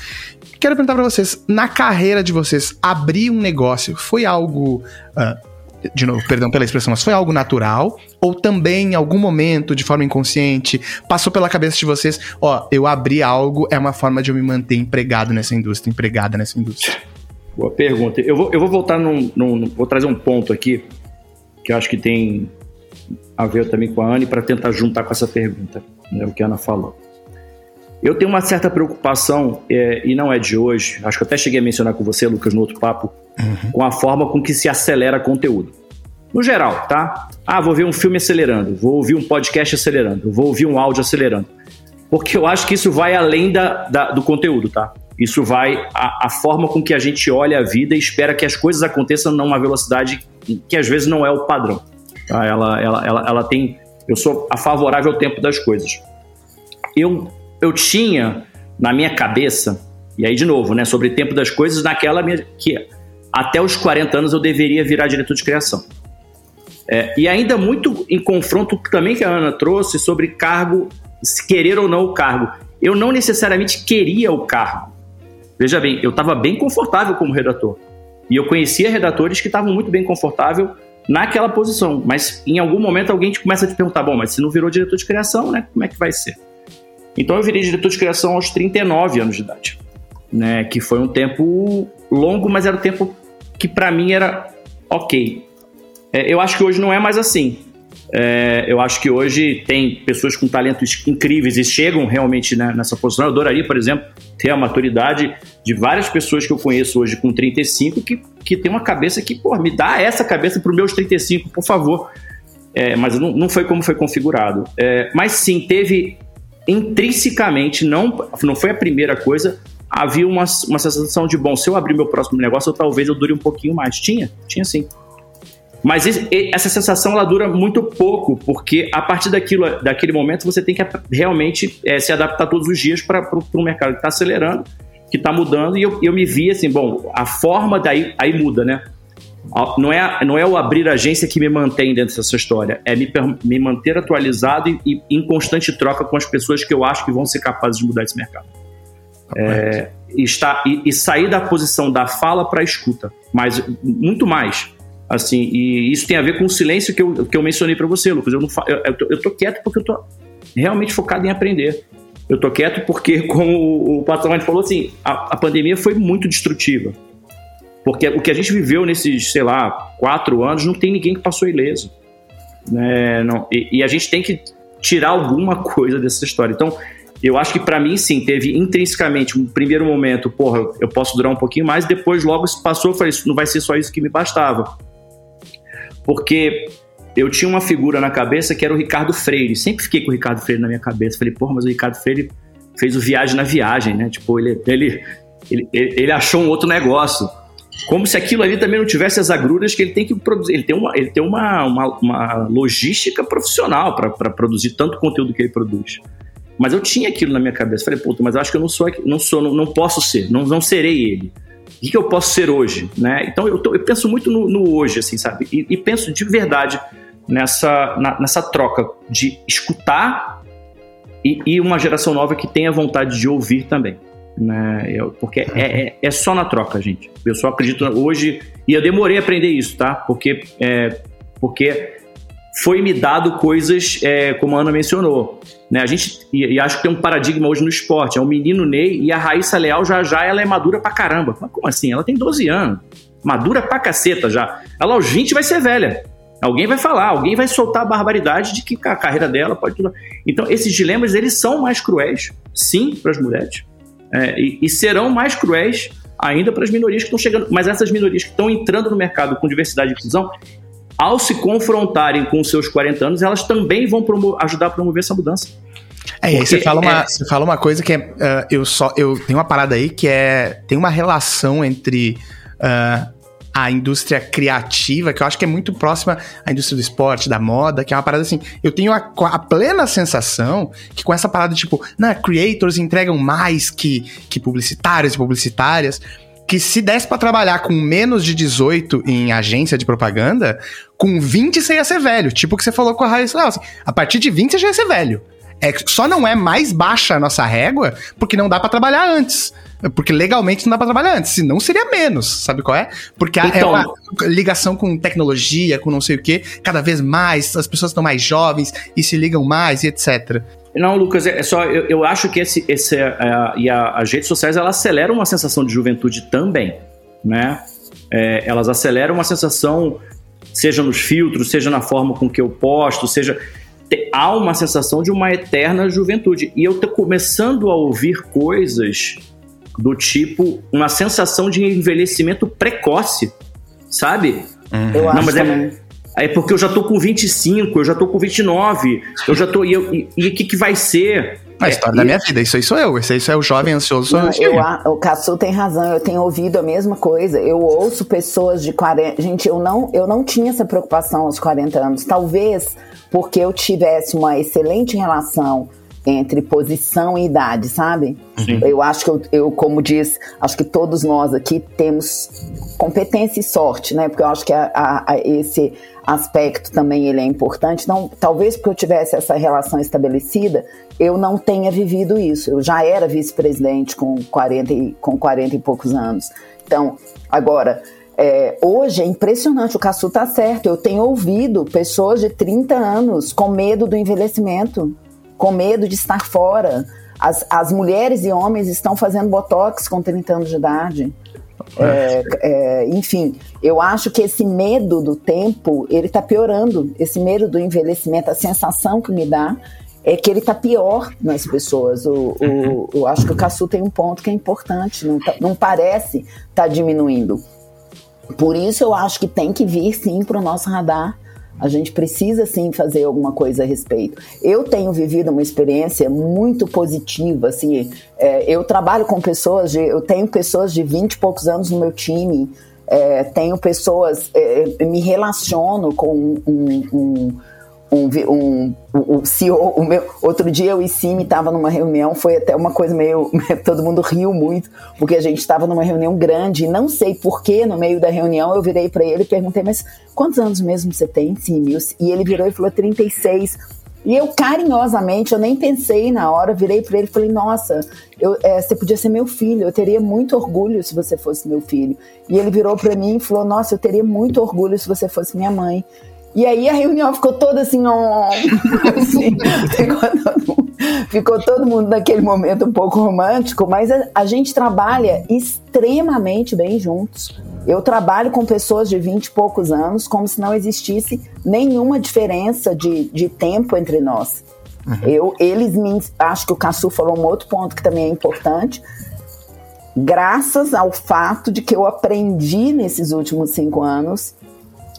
Quero perguntar para vocês, na carreira de vocês, abrir um negócio foi algo uh, de novo, perdão pela expressão, mas foi algo natural? Ou também, em algum momento, de forma inconsciente, passou pela cabeça de vocês, ó, eu abri algo, é uma forma de eu me manter empregado nessa indústria, empregada nessa indústria? Boa pergunta. Eu vou, eu vou voltar num, num Vou trazer um ponto aqui que eu acho que tem a ver também com a Anne para tentar juntar com essa pergunta, né, o que a Ana falou. Eu tenho uma certa preocupação, é, e não é de hoje, acho que eu até cheguei a mencionar com você, Lucas, no outro papo, uhum. com a forma com que se acelera conteúdo. No geral, tá? Ah, vou ver um filme acelerando, vou ouvir um podcast acelerando, vou ouvir um áudio acelerando. Porque eu acho que isso vai além da, da do conteúdo, tá? Isso vai a, a, forma com que a gente olha a vida e espera que as coisas aconteçam numa velocidade que às vezes não é o padrão. Tá? Ela, ela, ela, ela tem. Eu sou a favorável ao tempo das coisas. Eu, eu tinha na minha cabeça, e aí de novo, né, sobre o tempo das coisas, naquela minha, que até os 40 anos eu deveria virar diretor de criação. É, e ainda muito em confronto também que a Ana trouxe sobre cargo, se querer ou não o cargo. Eu não necessariamente queria o cargo. Veja bem, eu estava bem confortável como redator. E eu conhecia redatores que estavam muito bem confortável naquela posição. Mas em algum momento alguém te começa a te perguntar: bom, mas se não virou diretor de criação, né? Como é que vai ser? Então eu virei diretor de criação aos 39 anos de idade. Né, que foi um tempo longo, mas era um tempo que para mim era ok. É, eu acho que hoje não é mais assim. É, eu acho que hoje tem pessoas com talentos incríveis e chegam realmente né, nessa posição. Eu adoraria, por exemplo, ter a maturidade de várias pessoas que eu conheço hoje com 35 que, que tem uma cabeça que, pô, me dá essa cabeça para os meus 35, por favor. É, mas não, não foi como foi configurado. É, mas sim, teve intrinsecamente, não, não foi a primeira coisa, havia uma, uma sensação de, bom, se eu abrir meu próximo negócio, talvez eu dure um pouquinho mais. Tinha, tinha sim. Mas essa sensação ela dura muito pouco, porque a partir daquilo, daquele momento você tem que realmente é, se adaptar todos os dias para o mercado que está acelerando que está mudando e eu, eu me vi assim, bom, a forma daí aí muda, né? Não é, não é o abrir agência que me mantém dentro dessa história, é me, me manter atualizado e, e, em constante troca com as pessoas que eu acho que vão ser capazes de mudar esse mercado. É, e, está, e, e, sair da posição da fala para a escuta, mas muito mais. Assim, e isso tem a ver com o silêncio que eu, que eu mencionei para você, Lucas. Eu, não, eu, eu, tô, eu tô quieto porque eu tô realmente focado em aprender. Eu tô quieto porque, como o, o patrão falou assim, a, a pandemia foi muito destrutiva. Porque o que a gente viveu nesses, sei lá, quatro anos, não tem ninguém que passou ileso. Né? Não, e, e, a gente tem que tirar alguma coisa dessa história. Então, eu acho que para mim, sim, teve intrinsecamente um primeiro momento, porra, eu posso durar um pouquinho mais, depois logo isso passou, eu falei, não vai ser só isso que me bastava. Porque eu tinha uma figura na cabeça que era o Ricardo Freire. Sempre fiquei com o Ricardo Freire na minha cabeça. Falei, porra, mas o Ricardo Freire fez o Viagem na Viagem, né? Tipo, ele, ele, ele, ele achou um outro negócio. Como se aquilo ali também não tivesse as agruras que ele tem que produzir. Ele tem uma, ele tem uma, uma, uma logística profissional para produzir tanto conteúdo que ele produz. Mas eu tinha aquilo na minha cabeça. Falei, puta, mas eu acho que eu não sou, não sou, não, não posso ser, não, não serei ele. O que, que eu posso ser hoje, né? Então eu, tô, eu penso muito no, no, hoje, assim, sabe? E, e penso de verdade nessa, na, nessa troca de escutar e, e, uma geração nova que tenha vontade de ouvir também. Né? Eu, porque é, é, é, só na troca, gente. Eu só acredito hoje, e eu demorei a aprender isso, tá? Porque, é, porque foi me dado coisas, é, como a Ana mencionou. Né? A gente, e, e, acho que tem um paradigma hoje no esporte: é o menino Ney e a Raíssa Leal já já ela é madura pra caramba. Mas como assim? Ela tem 12 anos. Madura pra caceta já. Ela aos 20 vai ser velha. Alguém vai falar, alguém vai soltar a barbaridade de que a carreira dela pode. Então, esses dilemas eles são mais cruéis, sim, para as mulheres. É, e, e, serão mais cruéis ainda para as minorias que estão chegando. Mas essas minorias que estão entrando no mercado com diversidade e inclusão, ao se confrontarem com os seus 40 anos, elas também vão ajudar a promover essa mudança. É, e aí você fala, uma, é... você fala uma coisa que é. Uh, eu só. Eu tenho uma parada aí que é. Tem uma relação entre. Uh, a indústria criativa, que eu acho que é muito próxima à indústria do esporte, da moda, que é uma parada assim. Eu tenho a, a plena sensação que com essa parada, tipo, na creators entregam mais que, que publicitários e publicitárias. Que se desse para trabalhar com menos de 18 em agência de propaganda, com 20 você ia ser velho. Tipo o que você falou com a Raíssa assim, A partir de 20 você já ia ser velho. É, só não é mais baixa a nossa régua porque não dá para trabalhar antes. Porque legalmente não dá pra trabalhar antes, senão seria menos, sabe qual é? Porque é então, é uma ligação com tecnologia, com não sei o que, cada vez mais, as pessoas estão mais jovens e se ligam mais e etc. Não, Lucas, é só, eu, eu acho que esse, esse é, e a, as redes sociais, elas aceleram uma sensação de juventude também, né? É, elas aceleram uma sensação, seja nos filtros, seja na forma com que eu posto, seja há uma sensação de uma eterna juventude. E eu tô começando a ouvir coisas do tipo uma sensação de envelhecimento precoce, sabe? Uhum. Eu Não, mas é, é porque eu já tô com 25, eu já tô com 29, eu já tô. E o que, que vai ser? A história é, da minha vida, isso aí sou eu. Isso aí é o jovem ansioso. Não, eu, o Cassu tem razão, eu tenho ouvido a mesma coisa. Eu ouço pessoas de 40. Gente, eu não, eu não tinha essa preocupação aos 40 anos. Talvez porque eu tivesse uma excelente relação entre posição e idade, sabe? Sim. Eu acho que eu, eu, como diz, acho que todos nós aqui temos competência e sorte, né? Porque eu acho que a, a, a esse aspecto também ele é importante. Não, talvez porque eu tivesse essa relação estabelecida, eu não tenha vivido isso. Eu já era vice-presidente com 40 e, com 40 e poucos anos. Então, agora, é, hoje é impressionante, o Caçu tá certo. Eu tenho ouvido pessoas de 30 anos com medo do envelhecimento com medo de estar fora. As, as mulheres e homens estão fazendo botox com 30 anos de idade. É, é, enfim, eu acho que esse medo do tempo, ele está piorando. Esse medo do envelhecimento, a sensação que me dá é que ele está pior nas pessoas. O, o, eu acho que o Caçu tem um ponto que é importante, não, tá, não parece estar tá diminuindo. Por isso eu acho que tem que vir sim para o nosso radar a gente precisa sim fazer alguma coisa a respeito. Eu tenho vivido uma experiência muito positiva, assim, é, eu trabalho com pessoas de, eu tenho pessoas de 20 e poucos anos no meu time, é, tenho pessoas, é, me relaciono com um, um, um, um, o CEO, o meu, outro dia eu e Cime estava numa reunião, foi até uma coisa meio, todo mundo riu muito, porque a gente estava numa reunião grande, e não sei porquê, no meio da reunião eu virei para ele e perguntei, mas quantos anos mesmo você tem, Cime? E ele virou e falou 36. E eu carinhosamente, eu nem pensei na hora, virei para ele e falei: Nossa, eu, é, você podia ser meu filho, eu teria muito orgulho se você fosse meu filho. E ele virou para mim e falou: Nossa, eu teria muito orgulho se você fosse minha mãe. E aí a reunião ficou toda assim, assim ficou, todo, ficou, todo, mundo naquele momento um pouco romântico, mas a, a, gente trabalha extremamente bem juntos. Eu trabalho com pessoas de 20 e poucos anos como se não existisse nenhuma diferença de, de tempo entre nós. Uhum. Eu, eles me. Acho que o Cassu falou um outro ponto que também é importante. Graças ao fato de que eu aprendi nesses últimos cinco anos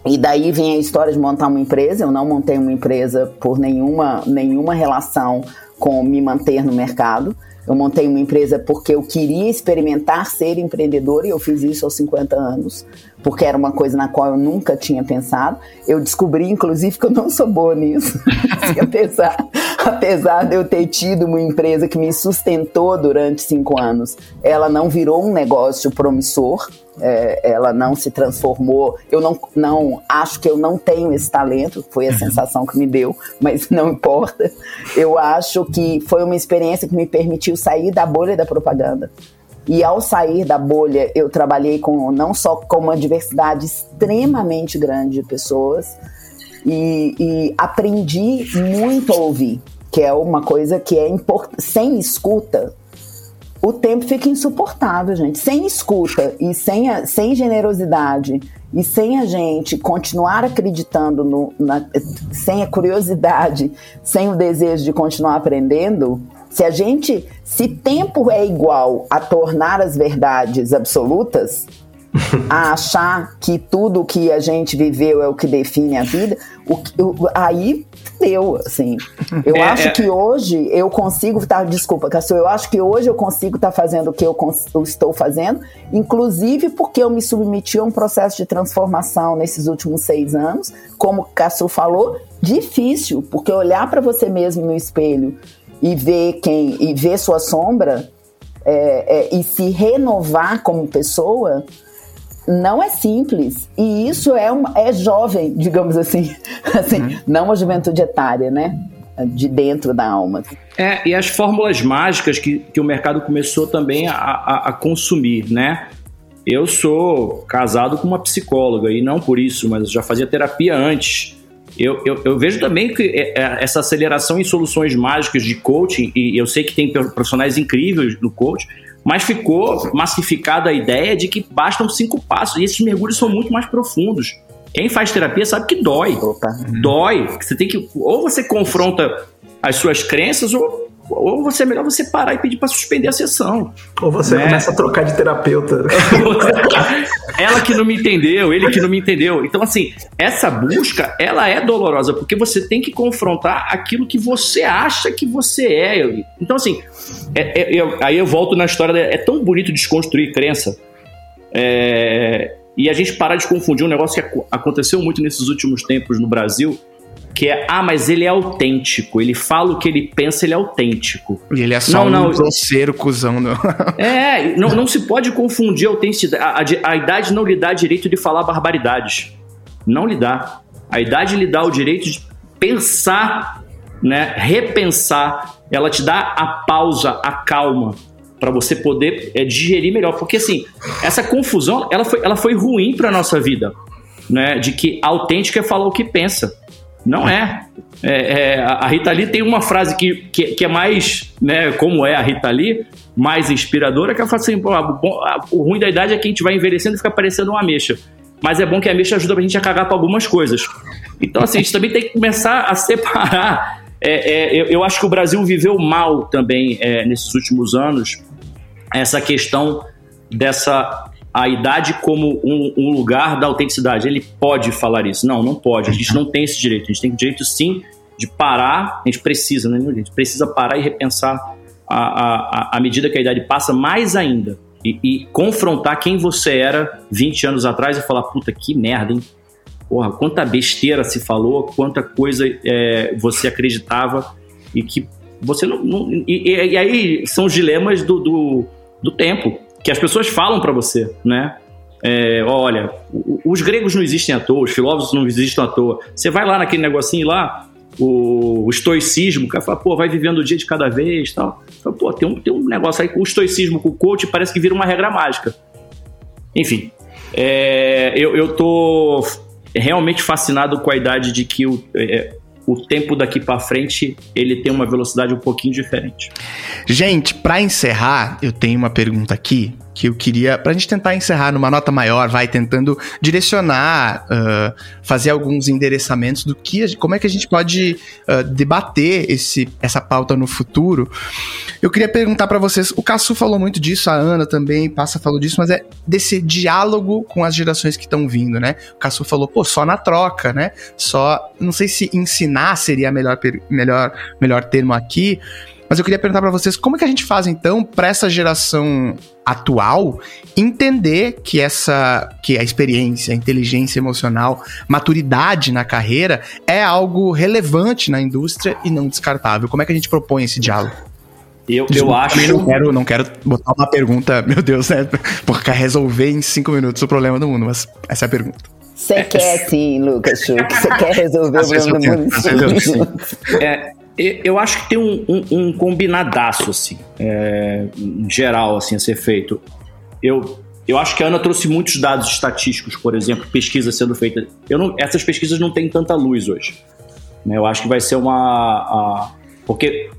e daí vem a história de montar uma empresa. Eu não montei uma empresa por nenhuma, nenhuma relação com me manter no mercado. Eu montei uma empresa porque eu queria experimentar ser empreendedor e eu fiz isso aos 50 anos, porque era uma coisa na qual eu nunca tinha pensado. Eu descobri, inclusive, que eu não sou boa nisso. apesar, apesar de eu ter tido uma empresa que me sustentou durante cinco anos, ela não virou um negócio promissor é, ela não se transformou. Eu não, não acho que eu não tenho esse talento, foi a uhum. sensação que me deu, mas não importa. Eu acho que foi uma experiência que me permitiu sair da bolha da propaganda. E ao sair da bolha, eu trabalhei com não só com uma diversidade extremamente grande de pessoas e, e aprendi muito a ouvir, que é uma coisa que é importante. Sem escuta, o tempo fica insuportável, gente. Sem escuta e sem, a, sem generosidade e sem a gente continuar acreditando, no, na, sem a curiosidade, sem o desejo de continuar aprendendo, se a gente, se tempo é igual a tornar as verdades absolutas, a achar que tudo que a gente viveu é o que define a vida, o, o, aí deu, assim. Eu é, acho é... que hoje eu consigo, tá, desculpa, Cássio, eu acho que hoje eu consigo estar tá fazendo o que eu, eu, estou fazendo, inclusive porque eu me submeti a um processo de transformação nesses últimos seis anos, como o Cássio falou, difícil, porque olhar para você mesmo no espelho e ver quem, e ver sua sombra é, é e se renovar como pessoa, não é simples. E isso é, uma, é jovem, digamos assim. assim uhum. Não uma juventude etária, né? De dentro da alma. É, e as fórmulas mágicas que, que o mercado começou também a, a, a consumir, né? Eu sou casado com uma psicóloga, e não por isso, mas já fazia terapia antes. Eu, eu, eu, vejo também que é, é, essa aceleração em soluções mágicas de coaching, e eu sei que tem profissionais incríveis no coaching, mas ficou massificada a ideia de que bastam cinco passos e esses mergulhos são muito mais profundos. Quem faz terapia sabe que dói. Opa. Dói. Você tem que. Ou você confronta as suas crenças, ou ou você é melhor você parar e pedir para suspender a sessão. Ou você né? começa a trocar de terapeuta. ela que não me entendeu, ele que não me entendeu. Então, assim, essa busca, ela é dolorosa, porque você tem que confrontar aquilo que você acha que você é. Então, assim, é, é, eu, aí eu volto na história, é tão bonito desconstruir crença. É, e a gente parar de confundir um negócio que aconteceu muito nesses últimos tempos no Brasil, que é, ah, mas ele é autêntico, ele fala o que ele pensa, ele é autêntico. E ele é só não, um não, grosseiro cuzão. Não. É, não, não se pode confundir a autenticidade. A, a, a idade não lhe dá direito de falar barbaridades. Não lhe dá. A idade lhe dá o direito de pensar, né, repensar. Ela te dá a pausa, a calma para você poder é, digerir melhor, porque assim essa confusão ela foi, ela foi ruim para nossa vida, né? De que autêntico é falar o que pensa. Não é. é, é a Rita Lee tem uma frase que, que, que, é mais, né, como é a Rita Lee, mais inspiradora, que ela fala assim: o ruim da idade é que a gente vai envelhecendo e fica parecendo uma ameixa. Mas é bom que a ameixa ajuda a gente a cagar para algumas coisas. Então, assim, a gente também tem que começar a separar. É, é, eu, eu, acho que o Brasil viveu mal também é, nesses últimos anos essa questão dessa a idade como um, um, lugar da autenticidade. Ele pode falar isso. Não, não pode. A gente não tem esse direito. A gente tem o direito, sim, de parar. A gente precisa, né? A gente precisa parar e repensar à, medida que a idade passa, mais ainda. E, e, confrontar quem você era 20 anos atrás e falar: puta, que merda, hein? porra, quanta besteira se falou, quanta coisa é, você acreditava e que você não. não e, e, aí são os dilemas do, do, do tempo, que as pessoas falam para você, né? É, olha, os gregos não existem à toa, os filósofos não existem à toa. Você vai lá naquele negocinho lá, o, o estoicismo, o cara fala, pô, vai vivendo o dia de cada vez tal. Fala, pô, tem um, tem um negócio aí com o estoicismo, com o coach, parece que vira uma regra mágica. Enfim, é, eu, eu tô realmente fascinado com a idade de que o, é, o tempo daqui para frente ele tem uma velocidade um pouquinho diferente. Gente, para encerrar, eu tenho uma pergunta aqui que eu queria, pra gente tentar encerrar numa nota maior, vai tentando direcionar, uh, fazer alguns endereçamentos do que, como é que a gente pode uh, debater esse, essa pauta no futuro. Eu queria perguntar para vocês, o Cassu falou muito disso, a Ana também, Passa falou disso, mas é desse diálogo com as gerações que estão vindo, né? O Cassu falou, pô, só na troca, né? Só, não sei se ensinar seria melhor, melhor, melhor termo aqui, mas eu queria perguntar para vocês como é que a gente faz então para essa geração atual entender que essa que a experiência, a inteligência emocional, maturidade na carreira é algo relevante na indústria e não descartável. Como é que a gente propõe esse diálogo? Eu, Desculpa, eu acho. Não quero, não quero botar uma pergunta, meu Deus, né? Porque resolver em cinco minutos o problema do mundo, mas essa é a pergunta. Você quer sim, Lucas Schuch. Você quer resolver o problema do mundo. É, eu acho que tem um, um, um combinadaço, assim, é, em geral, assim, a ser feito. Eu, eu acho que a Ana trouxe muitos dados estatísticos, por exemplo, pesquisas sendo feitas. Eu não, essas pesquisas não têm tanta luz hoje. Né? Eu acho que vai ser uma. A, porque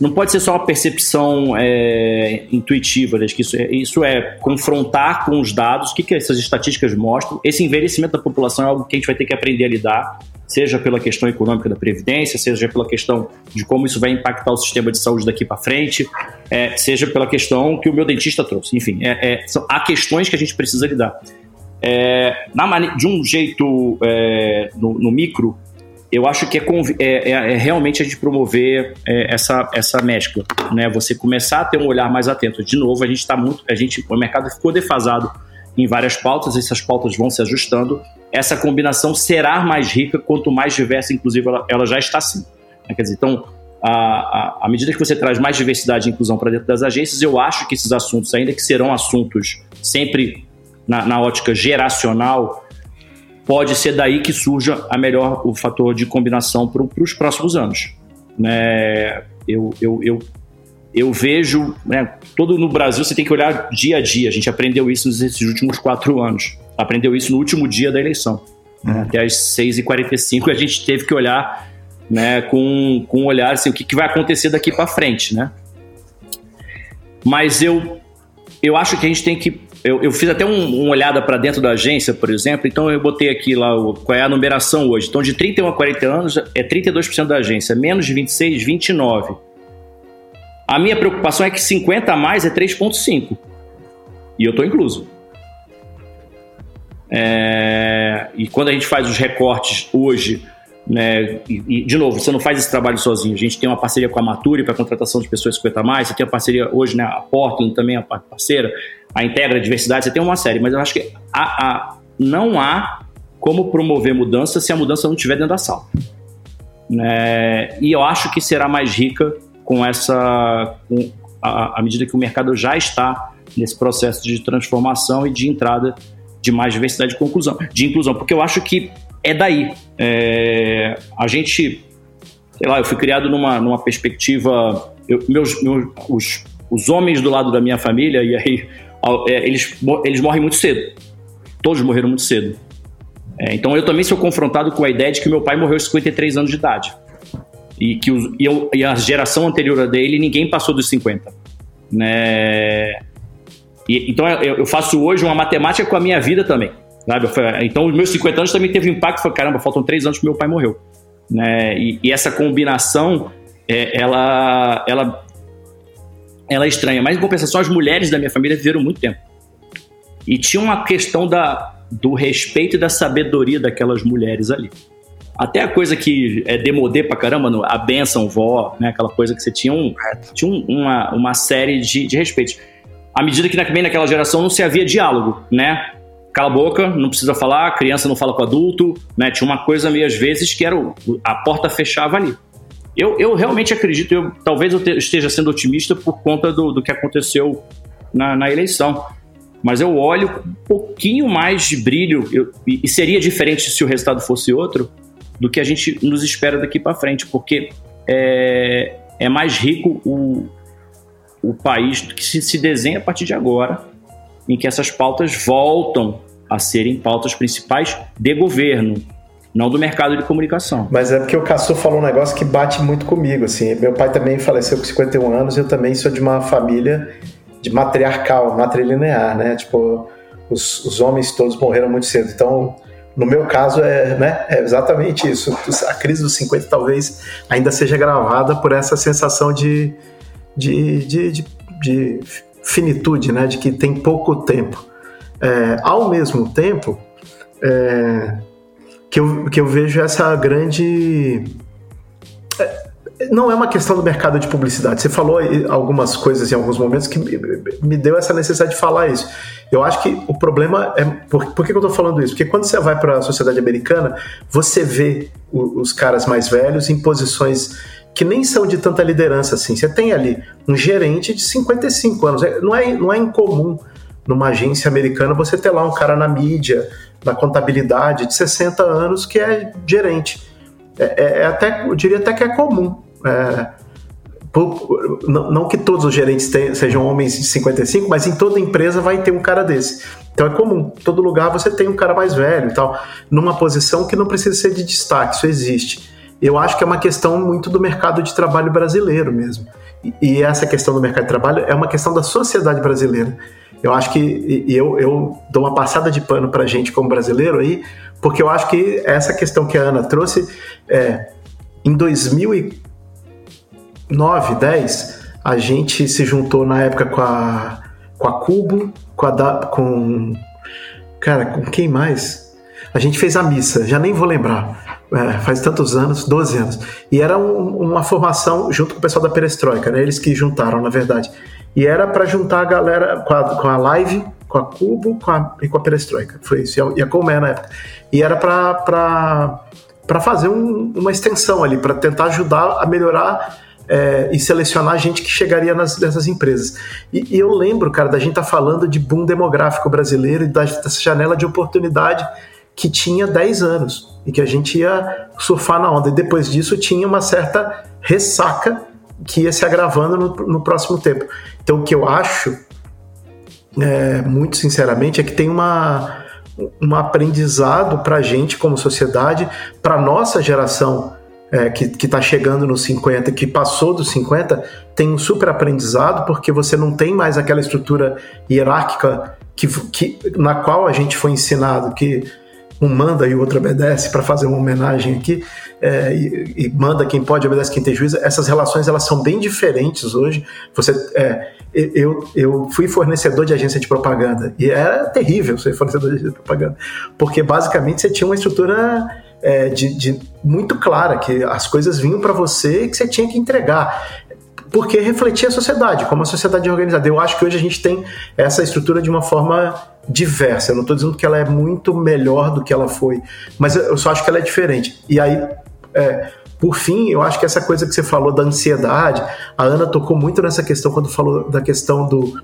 não pode ser só uma percepção é, intuitiva, né? que isso é, isso é confrontar com os dados, o que, que essas estatísticas mostram. Esse envelhecimento da população é algo que a gente vai ter que aprender a lidar seja pela questão econômica da Previdência, seja pela questão de como isso vai impactar o sistema de saúde daqui para frente, é, seja pela questão que o meu dentista trouxe. Enfim, é, é, são, há questões que a gente precisa lidar. É, na, de um jeito no, no, micro, eu acho que é, é, é realmente a gente promover essa, essa mescla, né? Você começar a ter um olhar mais atento. De novo, a gente está muito, a gente, o mercado ficou defasado em várias pautas, essas pautas vão se ajustando. Essa combinação será mais rica quanto mais diversa, inclusive, ela, ela já está sim. Né? Quer dizer, então, à medida que você traz mais diversidade e inclusão para dentro das agências, eu acho que esses assuntos, ainda que serão assuntos sempre na, na ótica geracional, pode ser daí que surja a melhor o fator de combinação para os próximos anos. Né? Eu, eu, eu eu vejo, né, todo no Brasil você tem que olhar dia a dia. A gente aprendeu isso nesses últimos quatro anos. Aprendeu isso no último dia da eleição. Né, uhum. Até às 6h45 a gente teve que olhar né, com, com um olhar assim, o que, que vai acontecer daqui para frente. Né? Mas eu, eu acho que a gente tem que. Eu, eu fiz até um, uma olhada para dentro da agência, por exemplo, então eu botei aqui lá o, qual é a numeração hoje. Então, de 31 a 40 anos é 32% da agência, menos de 26, 29%. A minha preocupação é que 50 a mais é 3,5. E eu estou incluso. É, e quando a gente faz os recortes hoje, né, e, e, de novo, você não faz esse trabalho sozinho. A gente tem uma parceria com a Maturi para contratação de pessoas 50 a mais, você tem a parceria hoje, né, a Portland também é parceira, a Integra a Diversidade, você tem uma série, mas eu acho que a, a, não há como promover mudança se a mudança não estiver dentro da sala. Né, e eu acho que será mais rica com essa. Com a, à medida que o mercado já está nesse processo de transformação e de entrada de mais diversidade de conclusão, de inclusão, porque eu acho que é daí. É, a gente, sei lá, eu fui criado numa, numa perspectiva, eu, meus, meus os, os homens do lado da minha família e aí é, eles, eles morrem muito cedo, todos morreram muito cedo. É, então eu também sou confrontado com a ideia de que meu pai morreu aos 53 anos de idade e que os, e, eu, e a geração anterior dele ninguém passou dos 50. Né? E, então eu, eu, faço hoje uma matemática com a minha vida também. Sabe? Então os meus 50 anos também teve impacto. Falei, caramba, faltam 3 anos que meu pai morreu. Né? E, e essa combinação, é, ela, ela, ela é estranha. Mas em compensação, as mulheres da minha família viveram muito tempo. E tinha uma questão da, do respeito e da sabedoria daquelas mulheres ali. Até a coisa que é demodê pra caramba, a benção, vó, né? Aquela coisa que você tinha, um, tinha um, uma, uma série de, de respeitos. À medida que também naquela geração não se havia diálogo, né? cala a boca, não precisa falar, criança não fala com adulto, né? Tinha uma coisa meio às vezes que era o, a porta fechava ali. Eu, eu realmente acredito, eu, talvez eu te, esteja sendo otimista por conta do, do que aconteceu na, na, eleição. Mas eu olho um pouquinho mais de brilho, eu, e, e seria diferente se o resultado fosse outro, do que a gente nos espera daqui para frente, porque é, é mais rico o, o país que se, se desenha a partir de agora, em que essas pautas voltam a serem pautas principais de governo, não do mercado de comunicação. Mas é porque o Caçu falou um negócio que bate muito comigo, assim. Meu pai também faleceu com 51 anos, eu também sou de uma família de matriarcal, matrilinear, né? Tipo, os, os homens todos morreram muito cedo. Então, no meu caso, é, né, é exatamente isso. A crise dos 50 talvez ainda seja gravada por essa sensação de, de, de, de, de finitude, né, de que tem pouco tempo. É, ao mesmo tempo, é, que, eu, que eu vejo essa grande. É, não é uma questão do mercado de publicidade. Você falou algumas coisas em alguns momentos que me deu essa necessidade de falar isso. Eu acho que o problema é. Por, por que eu estou falando isso? Porque quando você vai para a sociedade americana, você vê os caras mais velhos em posições que nem são de tanta liderança assim. Você tem ali um gerente de 55 anos. É, não é, não é incomum numa agência americana você ter lá um cara na mídia, na contabilidade, de 60 anos que é gerente. É, é, é até, eu diria até que é comum. É, por, não, não, que todos os gerentes tenham, sejam homens de 55, mas em toda empresa vai ter um cara desse. Então é comum. Em todo lugar você tem um cara mais velho e tal, numa posição que não precisa ser de destaque, isso existe. Eu acho que é uma questão muito do mercado de trabalho brasileiro mesmo. E, e essa questão do mercado de trabalho é uma questão da sociedade brasileira. Eu acho que eu, eu dou uma passada de pano para gente como brasileiro aí, porque eu acho que essa questão que a Ana trouxe, é, em 2009, 10, a gente se juntou na época com a, com a Cubo, com a da, com cara, com quem mais? A gente fez a missa, já nem vou lembrar. É, faz tantos anos, 12 anos. E era um, uma formação junto com o pessoal da Perestroika, né? Eles que juntaram, na verdade. E era para juntar a galera com a, com a live, com a Cubo com a, e com a Perestroika. Foi isso. E a, e Colmé na época. E era para fazer um, uma extensão ali, para tentar ajudar a melhorar é, e selecionar gente que chegaria nas, nessas empresas. E, e, eu lembro, cara, da gente estar tá falando de boom demográfico brasileiro e da, dessa janela de oportunidade que tinha 10 anos e que a gente ia surfar na onda. E depois disso tinha uma certa ressaca que ia se agravando no, no próximo tempo. Então, o que eu acho, é, muito sinceramente, é que tem uma, um aprendizado para a gente como sociedade, para nossa geração é, que está chegando nos 50, que passou dos 50, tem um super aprendizado, porque você não tem mais aquela estrutura hierárquica que, que, na qual a gente foi ensinado que um manda e o outro obedece, para fazer uma homenagem aqui, é, e, e, manda quem pode, obedece quem tem juízo. Essas relações elas são bem diferentes hoje. Você, é, eu, eu fui fornecedor de agência de propaganda e era terrível ser fornecedor de agência de propaganda, porque basicamente você tinha uma estrutura é, de, de, muito clara que as coisas vinham para você e que você tinha que entregar porque refletia a sociedade, como a sociedade é organizada. Eu acho que hoje a gente tem essa estrutura de uma forma diversa. Eu não estou dizendo que ela é muito melhor do que ela foi, mas eu só acho que ela é diferente. E aí, é, por fim, eu acho que essa coisa que você falou da ansiedade, a Ana tocou muito nessa questão quando falou da questão do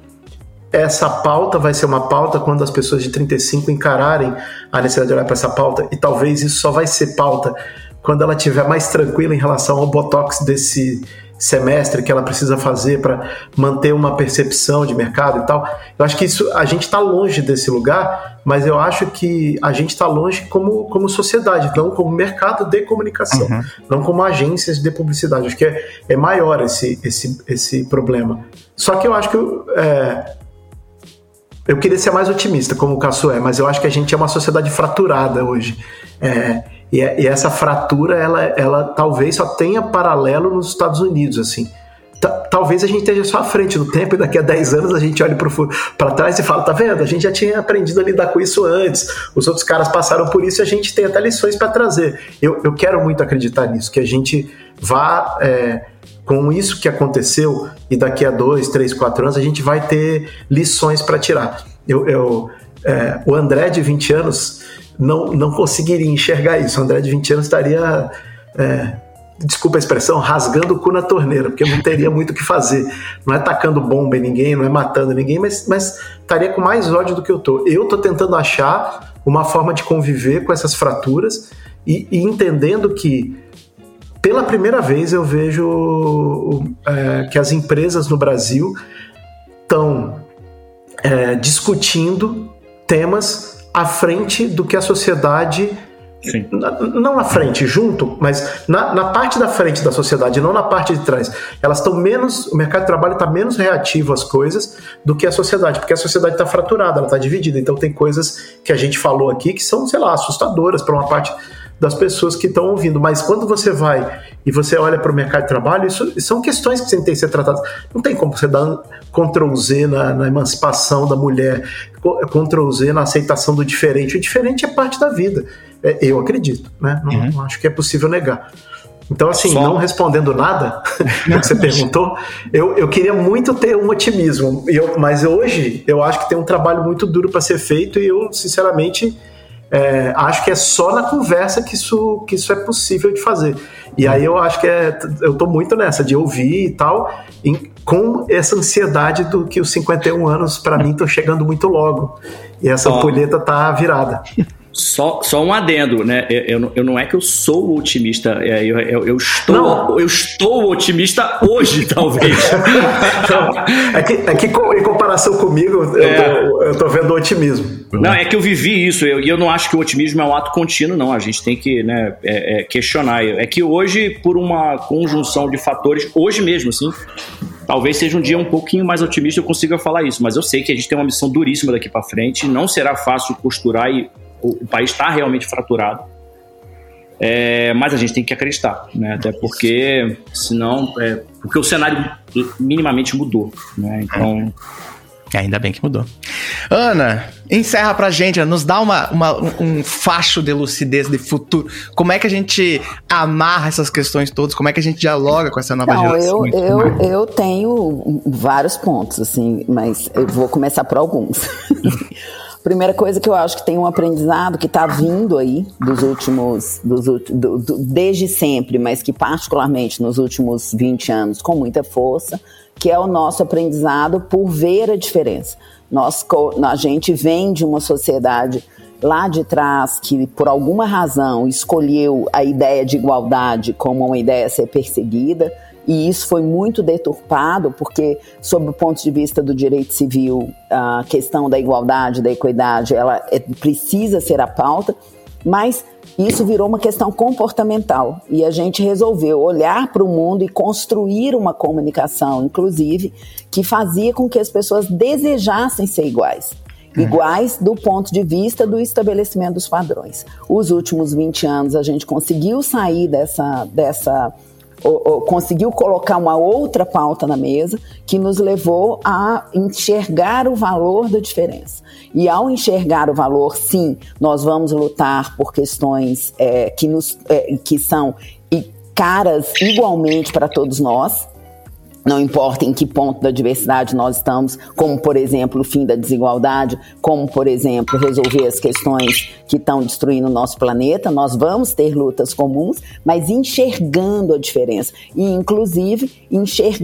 essa pauta vai ser uma pauta quando as pessoas de 35 encararem a necessidade de olhar para essa pauta, e talvez isso só vai ser pauta quando ela estiver mais tranquila em relação ao botox desse semestre que ela precisa fazer para manter uma percepção de mercado e tal. Eu acho que isso a gente está longe desse lugar, mas eu acho que a gente está longe como, como sociedade, não como mercado de comunicação, uhum. não como agências de publicidade. Acho que é, é maior esse, esse, esse problema. Só que eu acho que é, eu queria ser mais otimista, como o Casso é, mas eu acho que a gente é uma sociedade fraturada hoje. É, e, e, essa fratura, ela, ela talvez só tenha paralelo nos Estados Unidos, assim. Talvez a gente esteja só à frente do tempo e daqui a 10 anos a gente olhe para trás e fala: tá vendo? A gente já tinha aprendido a lidar com isso antes, os outros caras passaram por isso e a gente tem até lições para trazer. Eu, eu quero muito acreditar nisso, que a gente vá. É, com isso que aconteceu e daqui a dois, três, quatro anos a gente vai ter lições para tirar. Eu, eu é, o André de 20 anos não, não conseguiria enxergar isso. O André de 20 anos estaria, é, desculpa a expressão, rasgando o cu na torneira, porque não teria muito o que fazer. Não é tacando bomba em ninguém, não é matando ninguém, mas, mas estaria com mais ódio do que eu tô. Eu tô tentando achar uma forma de conviver com essas fraturas e, e entendendo que pela primeira vez eu vejo é, que as empresas no Brasil estão é, discutindo temas à frente do que a sociedade. Sim. Não à frente, junto, mas na, na, parte da frente da sociedade, não na parte de trás. Elas estão menos. O mercado de trabalho está menos reativo às coisas do que a sociedade, porque a sociedade está fraturada, ela está dividida. Então tem coisas que a gente falou aqui que são, sei lá, assustadoras para uma parte das pessoas que estão ouvindo. Mas quando você vai e você olha para o mercado de trabalho, isso, são questões que têm que ser tratadas. Não tem como você dar Ctrl Z na, na emancipação da mulher, Ctrl Z na aceitação do diferente. O diferente é parte da vida. É, eu acredito, né? Não, uhum. não, acho que é possível negar. Então, assim, Só... não respondendo nada que você perguntou, eu, eu queria muito ter um otimismo, eu, mas hoje eu acho que tem um trabalho muito duro para ser feito e eu, sinceramente, é, acho que é só na conversa que isso, que isso é possível de fazer. E aí eu acho que é, eu tô muito nessa de ouvir e tal, em, com essa ansiedade do que os 51 anos para mim estão chegando muito logo. E essa oh. tá virada. Só, só um adendo, né? Eu, eu, eu não é que eu sou otimista, é, eu, eu, eu estou, eu estou otimista hoje, talvez. é, que, é que em comparação comigo, é. eu, tô, eu tô vendo otimismo. Não, é que eu vivi isso, e eu, eu não acho que o otimismo é um ato contínuo, não. A gente tem que né, é, é questionar. É que hoje, por uma conjunção de fatores, hoje mesmo, assim, talvez seja um dia um pouquinho mais otimista eu consiga falar isso, mas eu sei que a gente tem uma missão duríssima daqui para frente, não será fácil costurar e o, o país está realmente fraturado. É, mas a gente tem que acreditar, né? Até porque, senão, é, porque o cenário minimamente mudou, né? Então. É, ainda bem que mudou. Ana, encerra pra gente, nos dá uma, uma, um facho de lucidez de futuro. Como é que a gente amarra essas questões todas? Como é que a gente dialoga com essa nova Não, geração? Eu, eu, eu tenho vários pontos, assim, mas eu vou começar por alguns. Primeira coisa que eu acho que tem um aprendizado que está vindo aí dos últimos, dos, do, do, desde sempre, mas que particularmente nos últimos 20 anos com muita força, que é o nosso aprendizado por ver a diferença. Nós, a gente vem de uma sociedade lá de trás que, por alguma razão, escolheu a ideia de igualdade como uma ideia a ser perseguida e isso foi muito deturpado, porque, sob o ponto de vista do direito civil, a questão da igualdade, da equidade, ela é, precisa ser a pauta, mas isso virou uma questão comportamental e a gente resolveu olhar para o mundo e construir uma comunicação, inclusive, que fazia com que as pessoas desejassem ser iguais. Uhum. Iguais do ponto de vista do estabelecimento dos padrões. Os últimos 20 anos a gente conseguiu sair dessa, dessa conseguiu colocar uma outra pauta na mesa que nos levou a enxergar o valor da diferença. E ao enxergar o valor, sim, nós vamos lutar por questões é, que, nos, é, que são caras igualmente para todos nós, não importa em que ponto da diversidade nós estamos, como, por exemplo, o fim da desigualdade, como, por exemplo, resolver as questões que estão destruindo o nosso planeta, nós vamos ter lutas comuns, mas enxergando a diferença e, inclusive,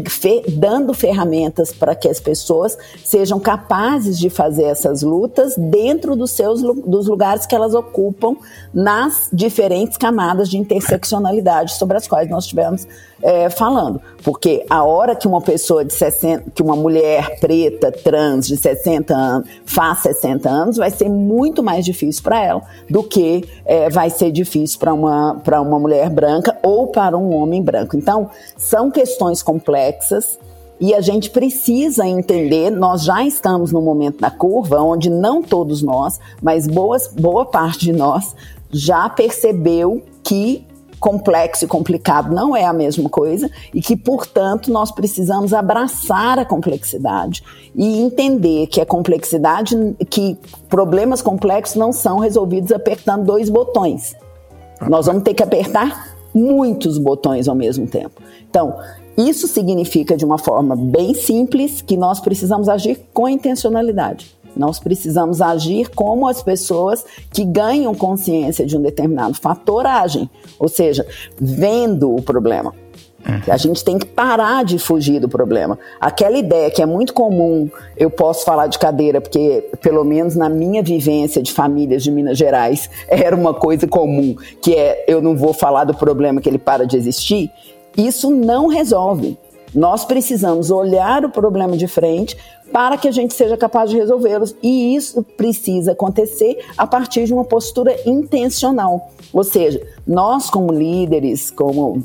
fe dando ferramentas para que as pessoas sejam capazes de fazer essas lutas dentro dos seus dos lugares que elas ocupam nas diferentes camadas de interseccionalidade sobre as quais nós tivemos é, falando. Porque a hora que uma pessoa de 60, que uma mulher preta, trans, de 60 anos, faz 60 anos, vai ser muito mais difícil para ela do que é, vai ser difícil para uma, uma mulher branca ou para um homem branco. Então, são questões complexas. E a gente precisa entender, nós já estamos no momento da curva onde não todos nós, mas boas, boa parte de nós já percebeu que complexo e complicado não é a mesma coisa e que, portanto, nós precisamos abraçar a complexidade e entender que a complexidade, que problemas complexos não são resolvidos apertando dois botões. Nós vamos ter que apertar muitos botões ao mesmo tempo. Então, isso significa, de uma forma bem simples, que nós precisamos agir com intencionalidade. Nós precisamos agir como as pessoas que ganham consciência de um determinado fator agem, ou seja, vendo o problema. A gente tem que parar de fugir do problema. Aquela ideia que é muito comum, eu posso falar de cadeira, porque pelo menos na minha vivência de famílias de Minas Gerais, era uma coisa comum, que é eu não vou falar do problema que ele para de existir. Isso não resolve. Nós precisamos olhar o problema de frente para que a gente seja capaz de resolvê-los. E isso precisa acontecer a partir de uma postura intencional. Ou seja, nós, como líderes, como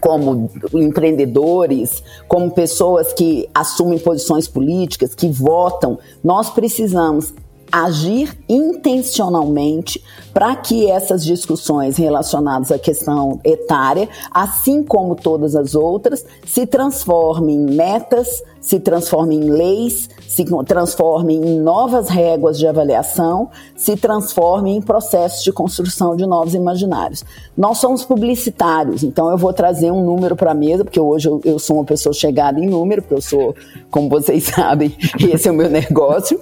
como empreendedores, como pessoas que assumem posições políticas, que votam, nós precisamos agir intencionalmente para que essas discussões relacionadas à questão etária, assim como todas as outras, se transformem em metas, se transformem em leis, se transformem em novas réguas de avaliação, se transformem em processos de construção de novos imaginários. Nós somos publicitários, então eu vou trazer um número para a mesa, porque hoje eu, eu sou uma pessoa chegada em número, porque eu sou, como vocês sabem, esse é o meu negócio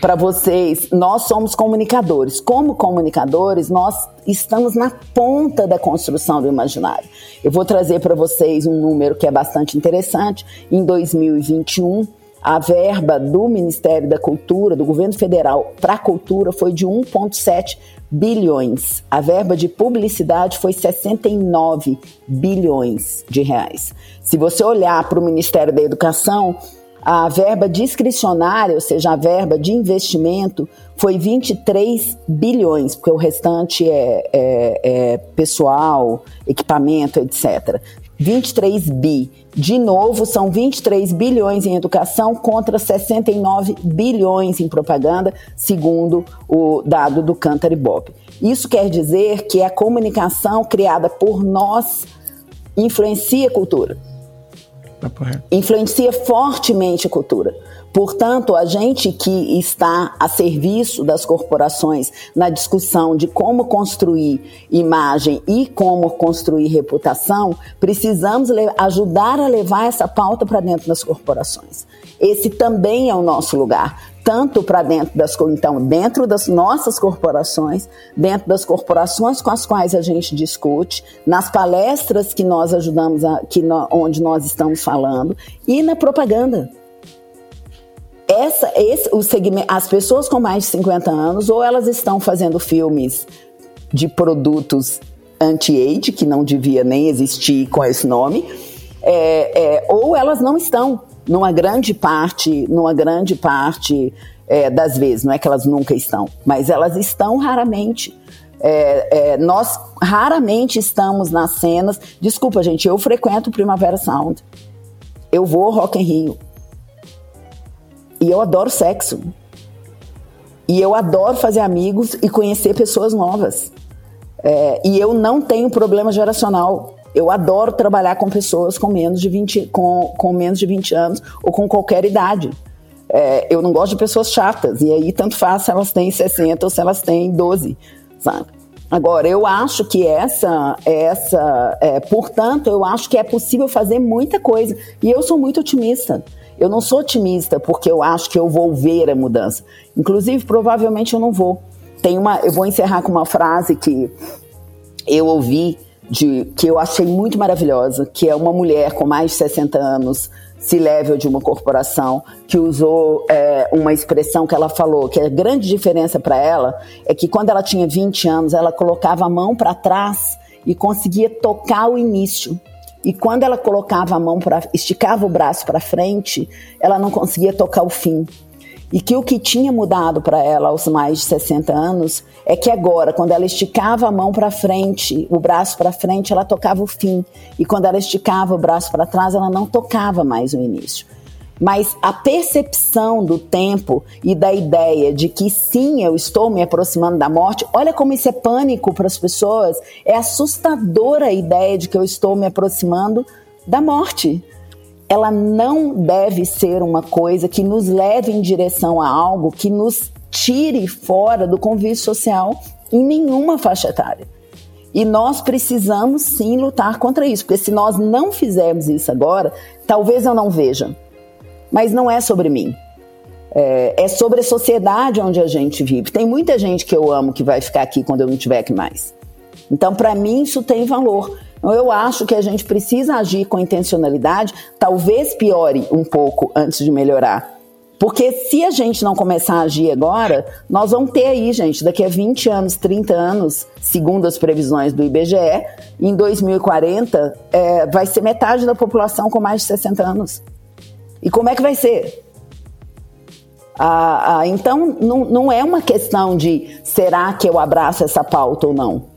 para vocês, nós somos comunicadores. Como comunicadores, nós estamos na ponta da construção do imaginário. Eu vou trazer para vocês um número que é bastante interessante. Em 2021, a verba do Ministério da Cultura, do governo federal para a cultura foi de 1,7 bilhões. A verba de publicidade foi 69 bilhões de reais. Se você olhar para o Ministério da Educação, a verba discricionária, ou seja, a verba de investimento, foi 23 bilhões, porque o restante é, é, é pessoal, equipamento, etc. 23 bi. De novo, são 23 bilhões em educação contra 69 bilhões em propaganda, segundo o dado do Cantar Ibope. Isso quer dizer que a comunicação criada por nós influencia a cultura. Tá influencia fortemente a cultura. Portanto, a gente que está a serviço das corporações na discussão de como construir imagem e como construir reputação, precisamos ajudar a levar essa pauta para dentro das corporações. Esse também é o nosso lugar tanto para dentro das então dentro das nossas corporações, dentro das corporações com as quais a gente discute, nas palestras que nós ajudamos a, que no, onde nós estamos falando e na propaganda. Essa, esse, o segmento, as pessoas com mais de 50 anos ou elas estão fazendo filmes de produtos anti-age que não devia nem existir com esse nome, é, é, ou elas não estão numa grande parte, numa grande parte é, das vezes, não é que elas nunca estão, mas elas estão raramente. É, é, nós raramente estamos nas cenas. Desculpa, gente, eu frequento Primavera Sound. Eu vou ao Rock in Rio. E eu adoro sexo. E eu adoro fazer amigos e conhecer pessoas novas. É, e eu não tenho problema geracional. Eu adoro trabalhar com pessoas com menos de 20, com, com menos de 20 anos ou com qualquer idade. É, eu não gosto de pessoas chatas, e aí tanto faz se elas têm 60 ou se elas têm 12, sabe? Agora, eu acho que essa, essa é, portanto, eu acho que é possível fazer muita coisa. E eu sou muito otimista. Eu não sou otimista porque eu acho que eu vou ver a mudança. Inclusive, provavelmente eu não vou. Tem uma, eu vou encerrar com uma frase que eu ouvi de que eu achei muito maravilhosa, que é uma mulher com mais de 60 anos, C-level de uma corporação, que usou é, uma expressão que ela falou, que a grande diferença para ela é que quando ela tinha 20 anos, ela colocava a mão para trás e conseguia tocar o início. E quando ela colocava a mão para esticava o braço para frente, ela não conseguia tocar o fim e que o que tinha mudado para ela aos mais de 60 anos é que agora, quando ela esticava a mão para frente, o braço para frente, ela tocava o fim, e quando ela esticava o braço para trás, ela não tocava mais o início. Mas a percepção do tempo e da ideia de que sim, eu estou me aproximando da morte, olha como isso é pânico para as pessoas, é assustadora a ideia de que eu estou me aproximando da morte ela não deve ser uma coisa que nos leve em direção a algo que nos tire fora do convívio social em nenhuma faixa etária. E nós precisamos sim lutar contra isso, porque se nós não fizermos isso agora, talvez eu não veja, mas não é sobre mim. É, é, sobre a sociedade onde a gente vive. Tem muita gente que eu amo que vai ficar aqui quando eu não tiver aqui mais. Então, para mim, isso tem valor. Então, eu acho que a gente precisa agir com intencionalidade, talvez piore um pouco antes de melhorar. Porque se a gente não começar a agir agora, nós vamos ter aí, gente, daqui a 20 anos, 30 anos, segundo as previsões do IBGE, em 2040 é, vai ser metade da população com mais de 60 anos. E como é que vai ser? Ah, ah, então, não, não é uma questão de será que eu abraço essa pauta ou não.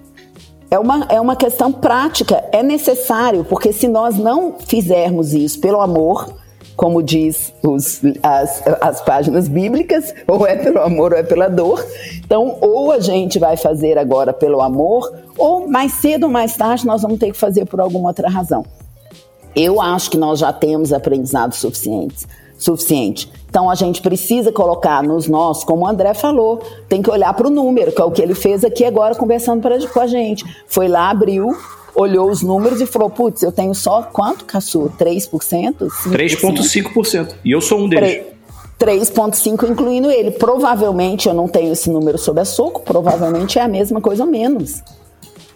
É uma, é uma questão prática, é necessário, porque se nós não fizermos isso pelo amor, como diz os, as, as páginas bíblicas, ou é pelo amor ou é pela dor. Então, ou a gente vai fazer agora pelo amor, ou mais cedo ou mais tarde nós vamos ter que fazer por alguma outra razão. Eu acho que nós já temos aprendizados suficientes, suficiente. Então a gente precisa colocar nos nós, como o André falou, tem que olhar para o número, que é o que ele fez aqui agora conversando pra, com a gente. Foi lá, abriu, olhou os números e falou: putz, eu tenho só quanto, Caçu? 3%? 3,5%. E eu sou um deles. 3,5 incluindo ele. Provavelmente eu não tenho esse número sob a soco, provavelmente é a mesma coisa ou menos.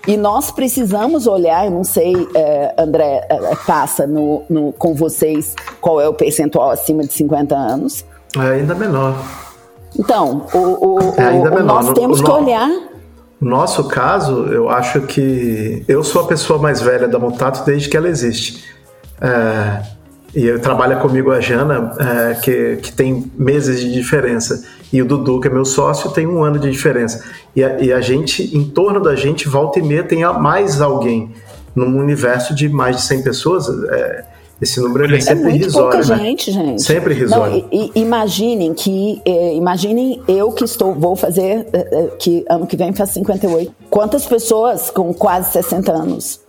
E nós precisamos olhar, eu não sei, é, André, é, passa no, no, com vocês qual é o percentual acima de 50 anos. É ainda menor. Então, o, o, é ainda o, menor. nós temos no, que olhar. No nosso caso, eu acho que eu sou a pessoa mais velha da Mutato desde que ela existe. É, e trabalha comigo a Jana, é, que, que tem meses de diferença. E o Dudu, que é meu sócio, tem um ano de diferença. E a, e a gente, em torno da gente, volta e meia, tem mais alguém. Num universo de mais de 100 pessoas, é, esse número é, é sempre muito irrisório. Pouca né? gente, gente. Sempre irrisório. Não, imaginem que. Eh, imaginem eu que estou. Vou fazer. Eh, que ano que vem faz 58. Quantas pessoas com quase 60 anos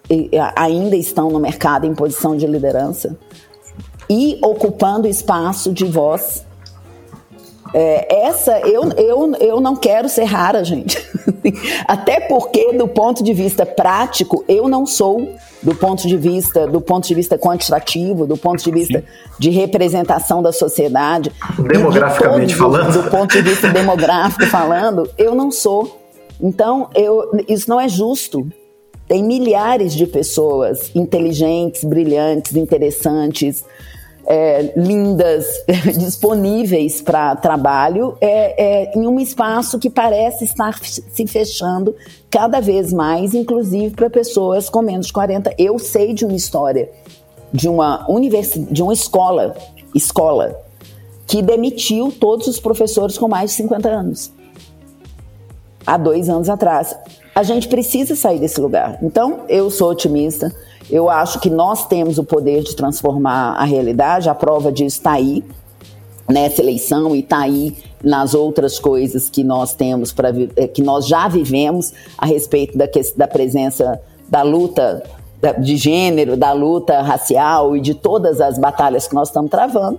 ainda estão no mercado em posição de liderança? e ocupando espaço de voz. É, essa eu, eu, eu não quero ser rara, gente. Até porque, do ponto de vista prático, eu não sou do ponto de vista do ponto de vista quantitativo, do ponto de vista Sim. de representação da sociedade, demograficamente falando, do ponto de vista demográfico falando, eu não sou. Então, eu, isso não é justo. Tem milhares de pessoas inteligentes, brilhantes, interessantes, é, lindas, disponíveis para trabalho, é, é, em um espaço que parece estar se fechando cada vez mais, inclusive para pessoas com menos de 40. Eu sei de uma história de uma universidade, de uma escola, escola, que demitiu todos os professores com mais de 50 anos. Há dois anos atrás. A gente precisa sair desse lugar. Então, eu sou otimista eu acho que nós temos o poder de transformar a realidade, a prova disso está aí nessa eleição e está aí nas outras coisas que nós temos para eh, que nós já vivemos a respeito da, da presença da luta de gênero, da luta racial e de todas as batalhas que nós estamos travando.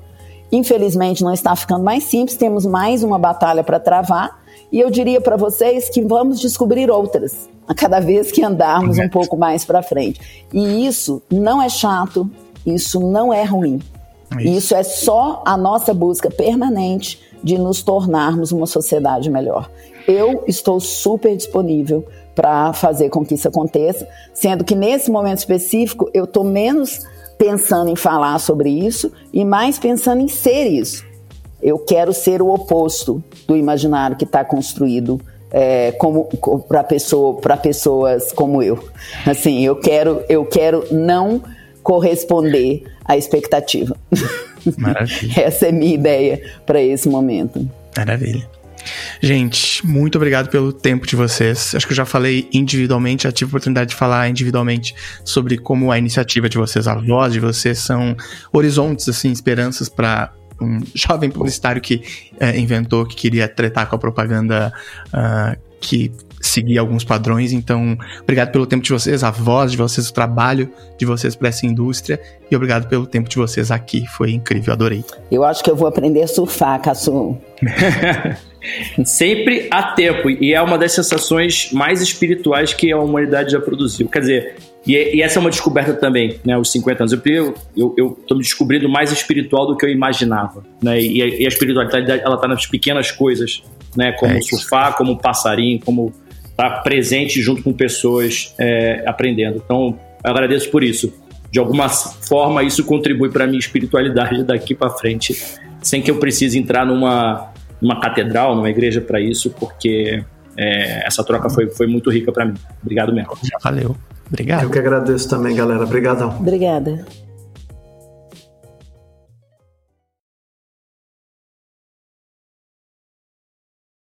Infelizmente não está ficando mais simples, temos mais uma batalha para travar e eu diria para vocês que vamos descobrir outras a cada vez que andarmos um pouco mais para frente. E isso não é chato, isso não é ruim. Isso. isso é só a nossa busca permanente de nos tornarmos uma sociedade melhor. Eu estou super disponível para fazer com que isso aconteça, sendo que nesse momento específico eu estou menos pensando em falar sobre isso e mais pensando em ser isso. Eu quero ser o oposto do imaginário que está construído é, como para pessoa, para pessoas como eu. Assim, eu quero, eu quero não corresponder à expectativa. Maravilha. Essa é a minha ideia para esse momento. Maravilha. Gente, muito obrigado pelo tempo de vocês. Acho que eu já falei individualmente, já tive a oportunidade de falar individualmente sobre como a iniciativa de vocês, a voz de vocês são horizontes, assim, esperanças para um jovem publicitário que é, inventou que queria tretar com a propaganda uh, que seguia alguns padrões. Então, obrigado pelo tempo de vocês, a voz de vocês, o trabalho de vocês para essa indústria e obrigado pelo tempo de vocês aqui. Foi incrível, adorei. Eu acho que eu vou aprender a surfar, Caçu. Sempre há tempo e é uma das sensações mais espirituais que a humanidade já produziu. Quer dizer, E, e, essa é uma descoberta também, né? Os 50 anos. Eu, eu, eu tô me descobrindo mais espiritual do que eu imaginava, né? E, e a espiritualidade, ela tá nas pequenas coisas, né? Como é surfar, como passarinho, como estar tá presente junto com pessoas é, aprendendo. Então, eu agradeço por isso. De alguma forma, isso contribui para a minha espiritualidade daqui para frente, sem que eu precise entrar numa, numa catedral, numa igreja para isso, porque é, essa troca foi, foi muito rica para mim. Obrigado mesmo. Valeu. Obrigado. Eu que agradeço também, galera. Obrigadão. Obrigada.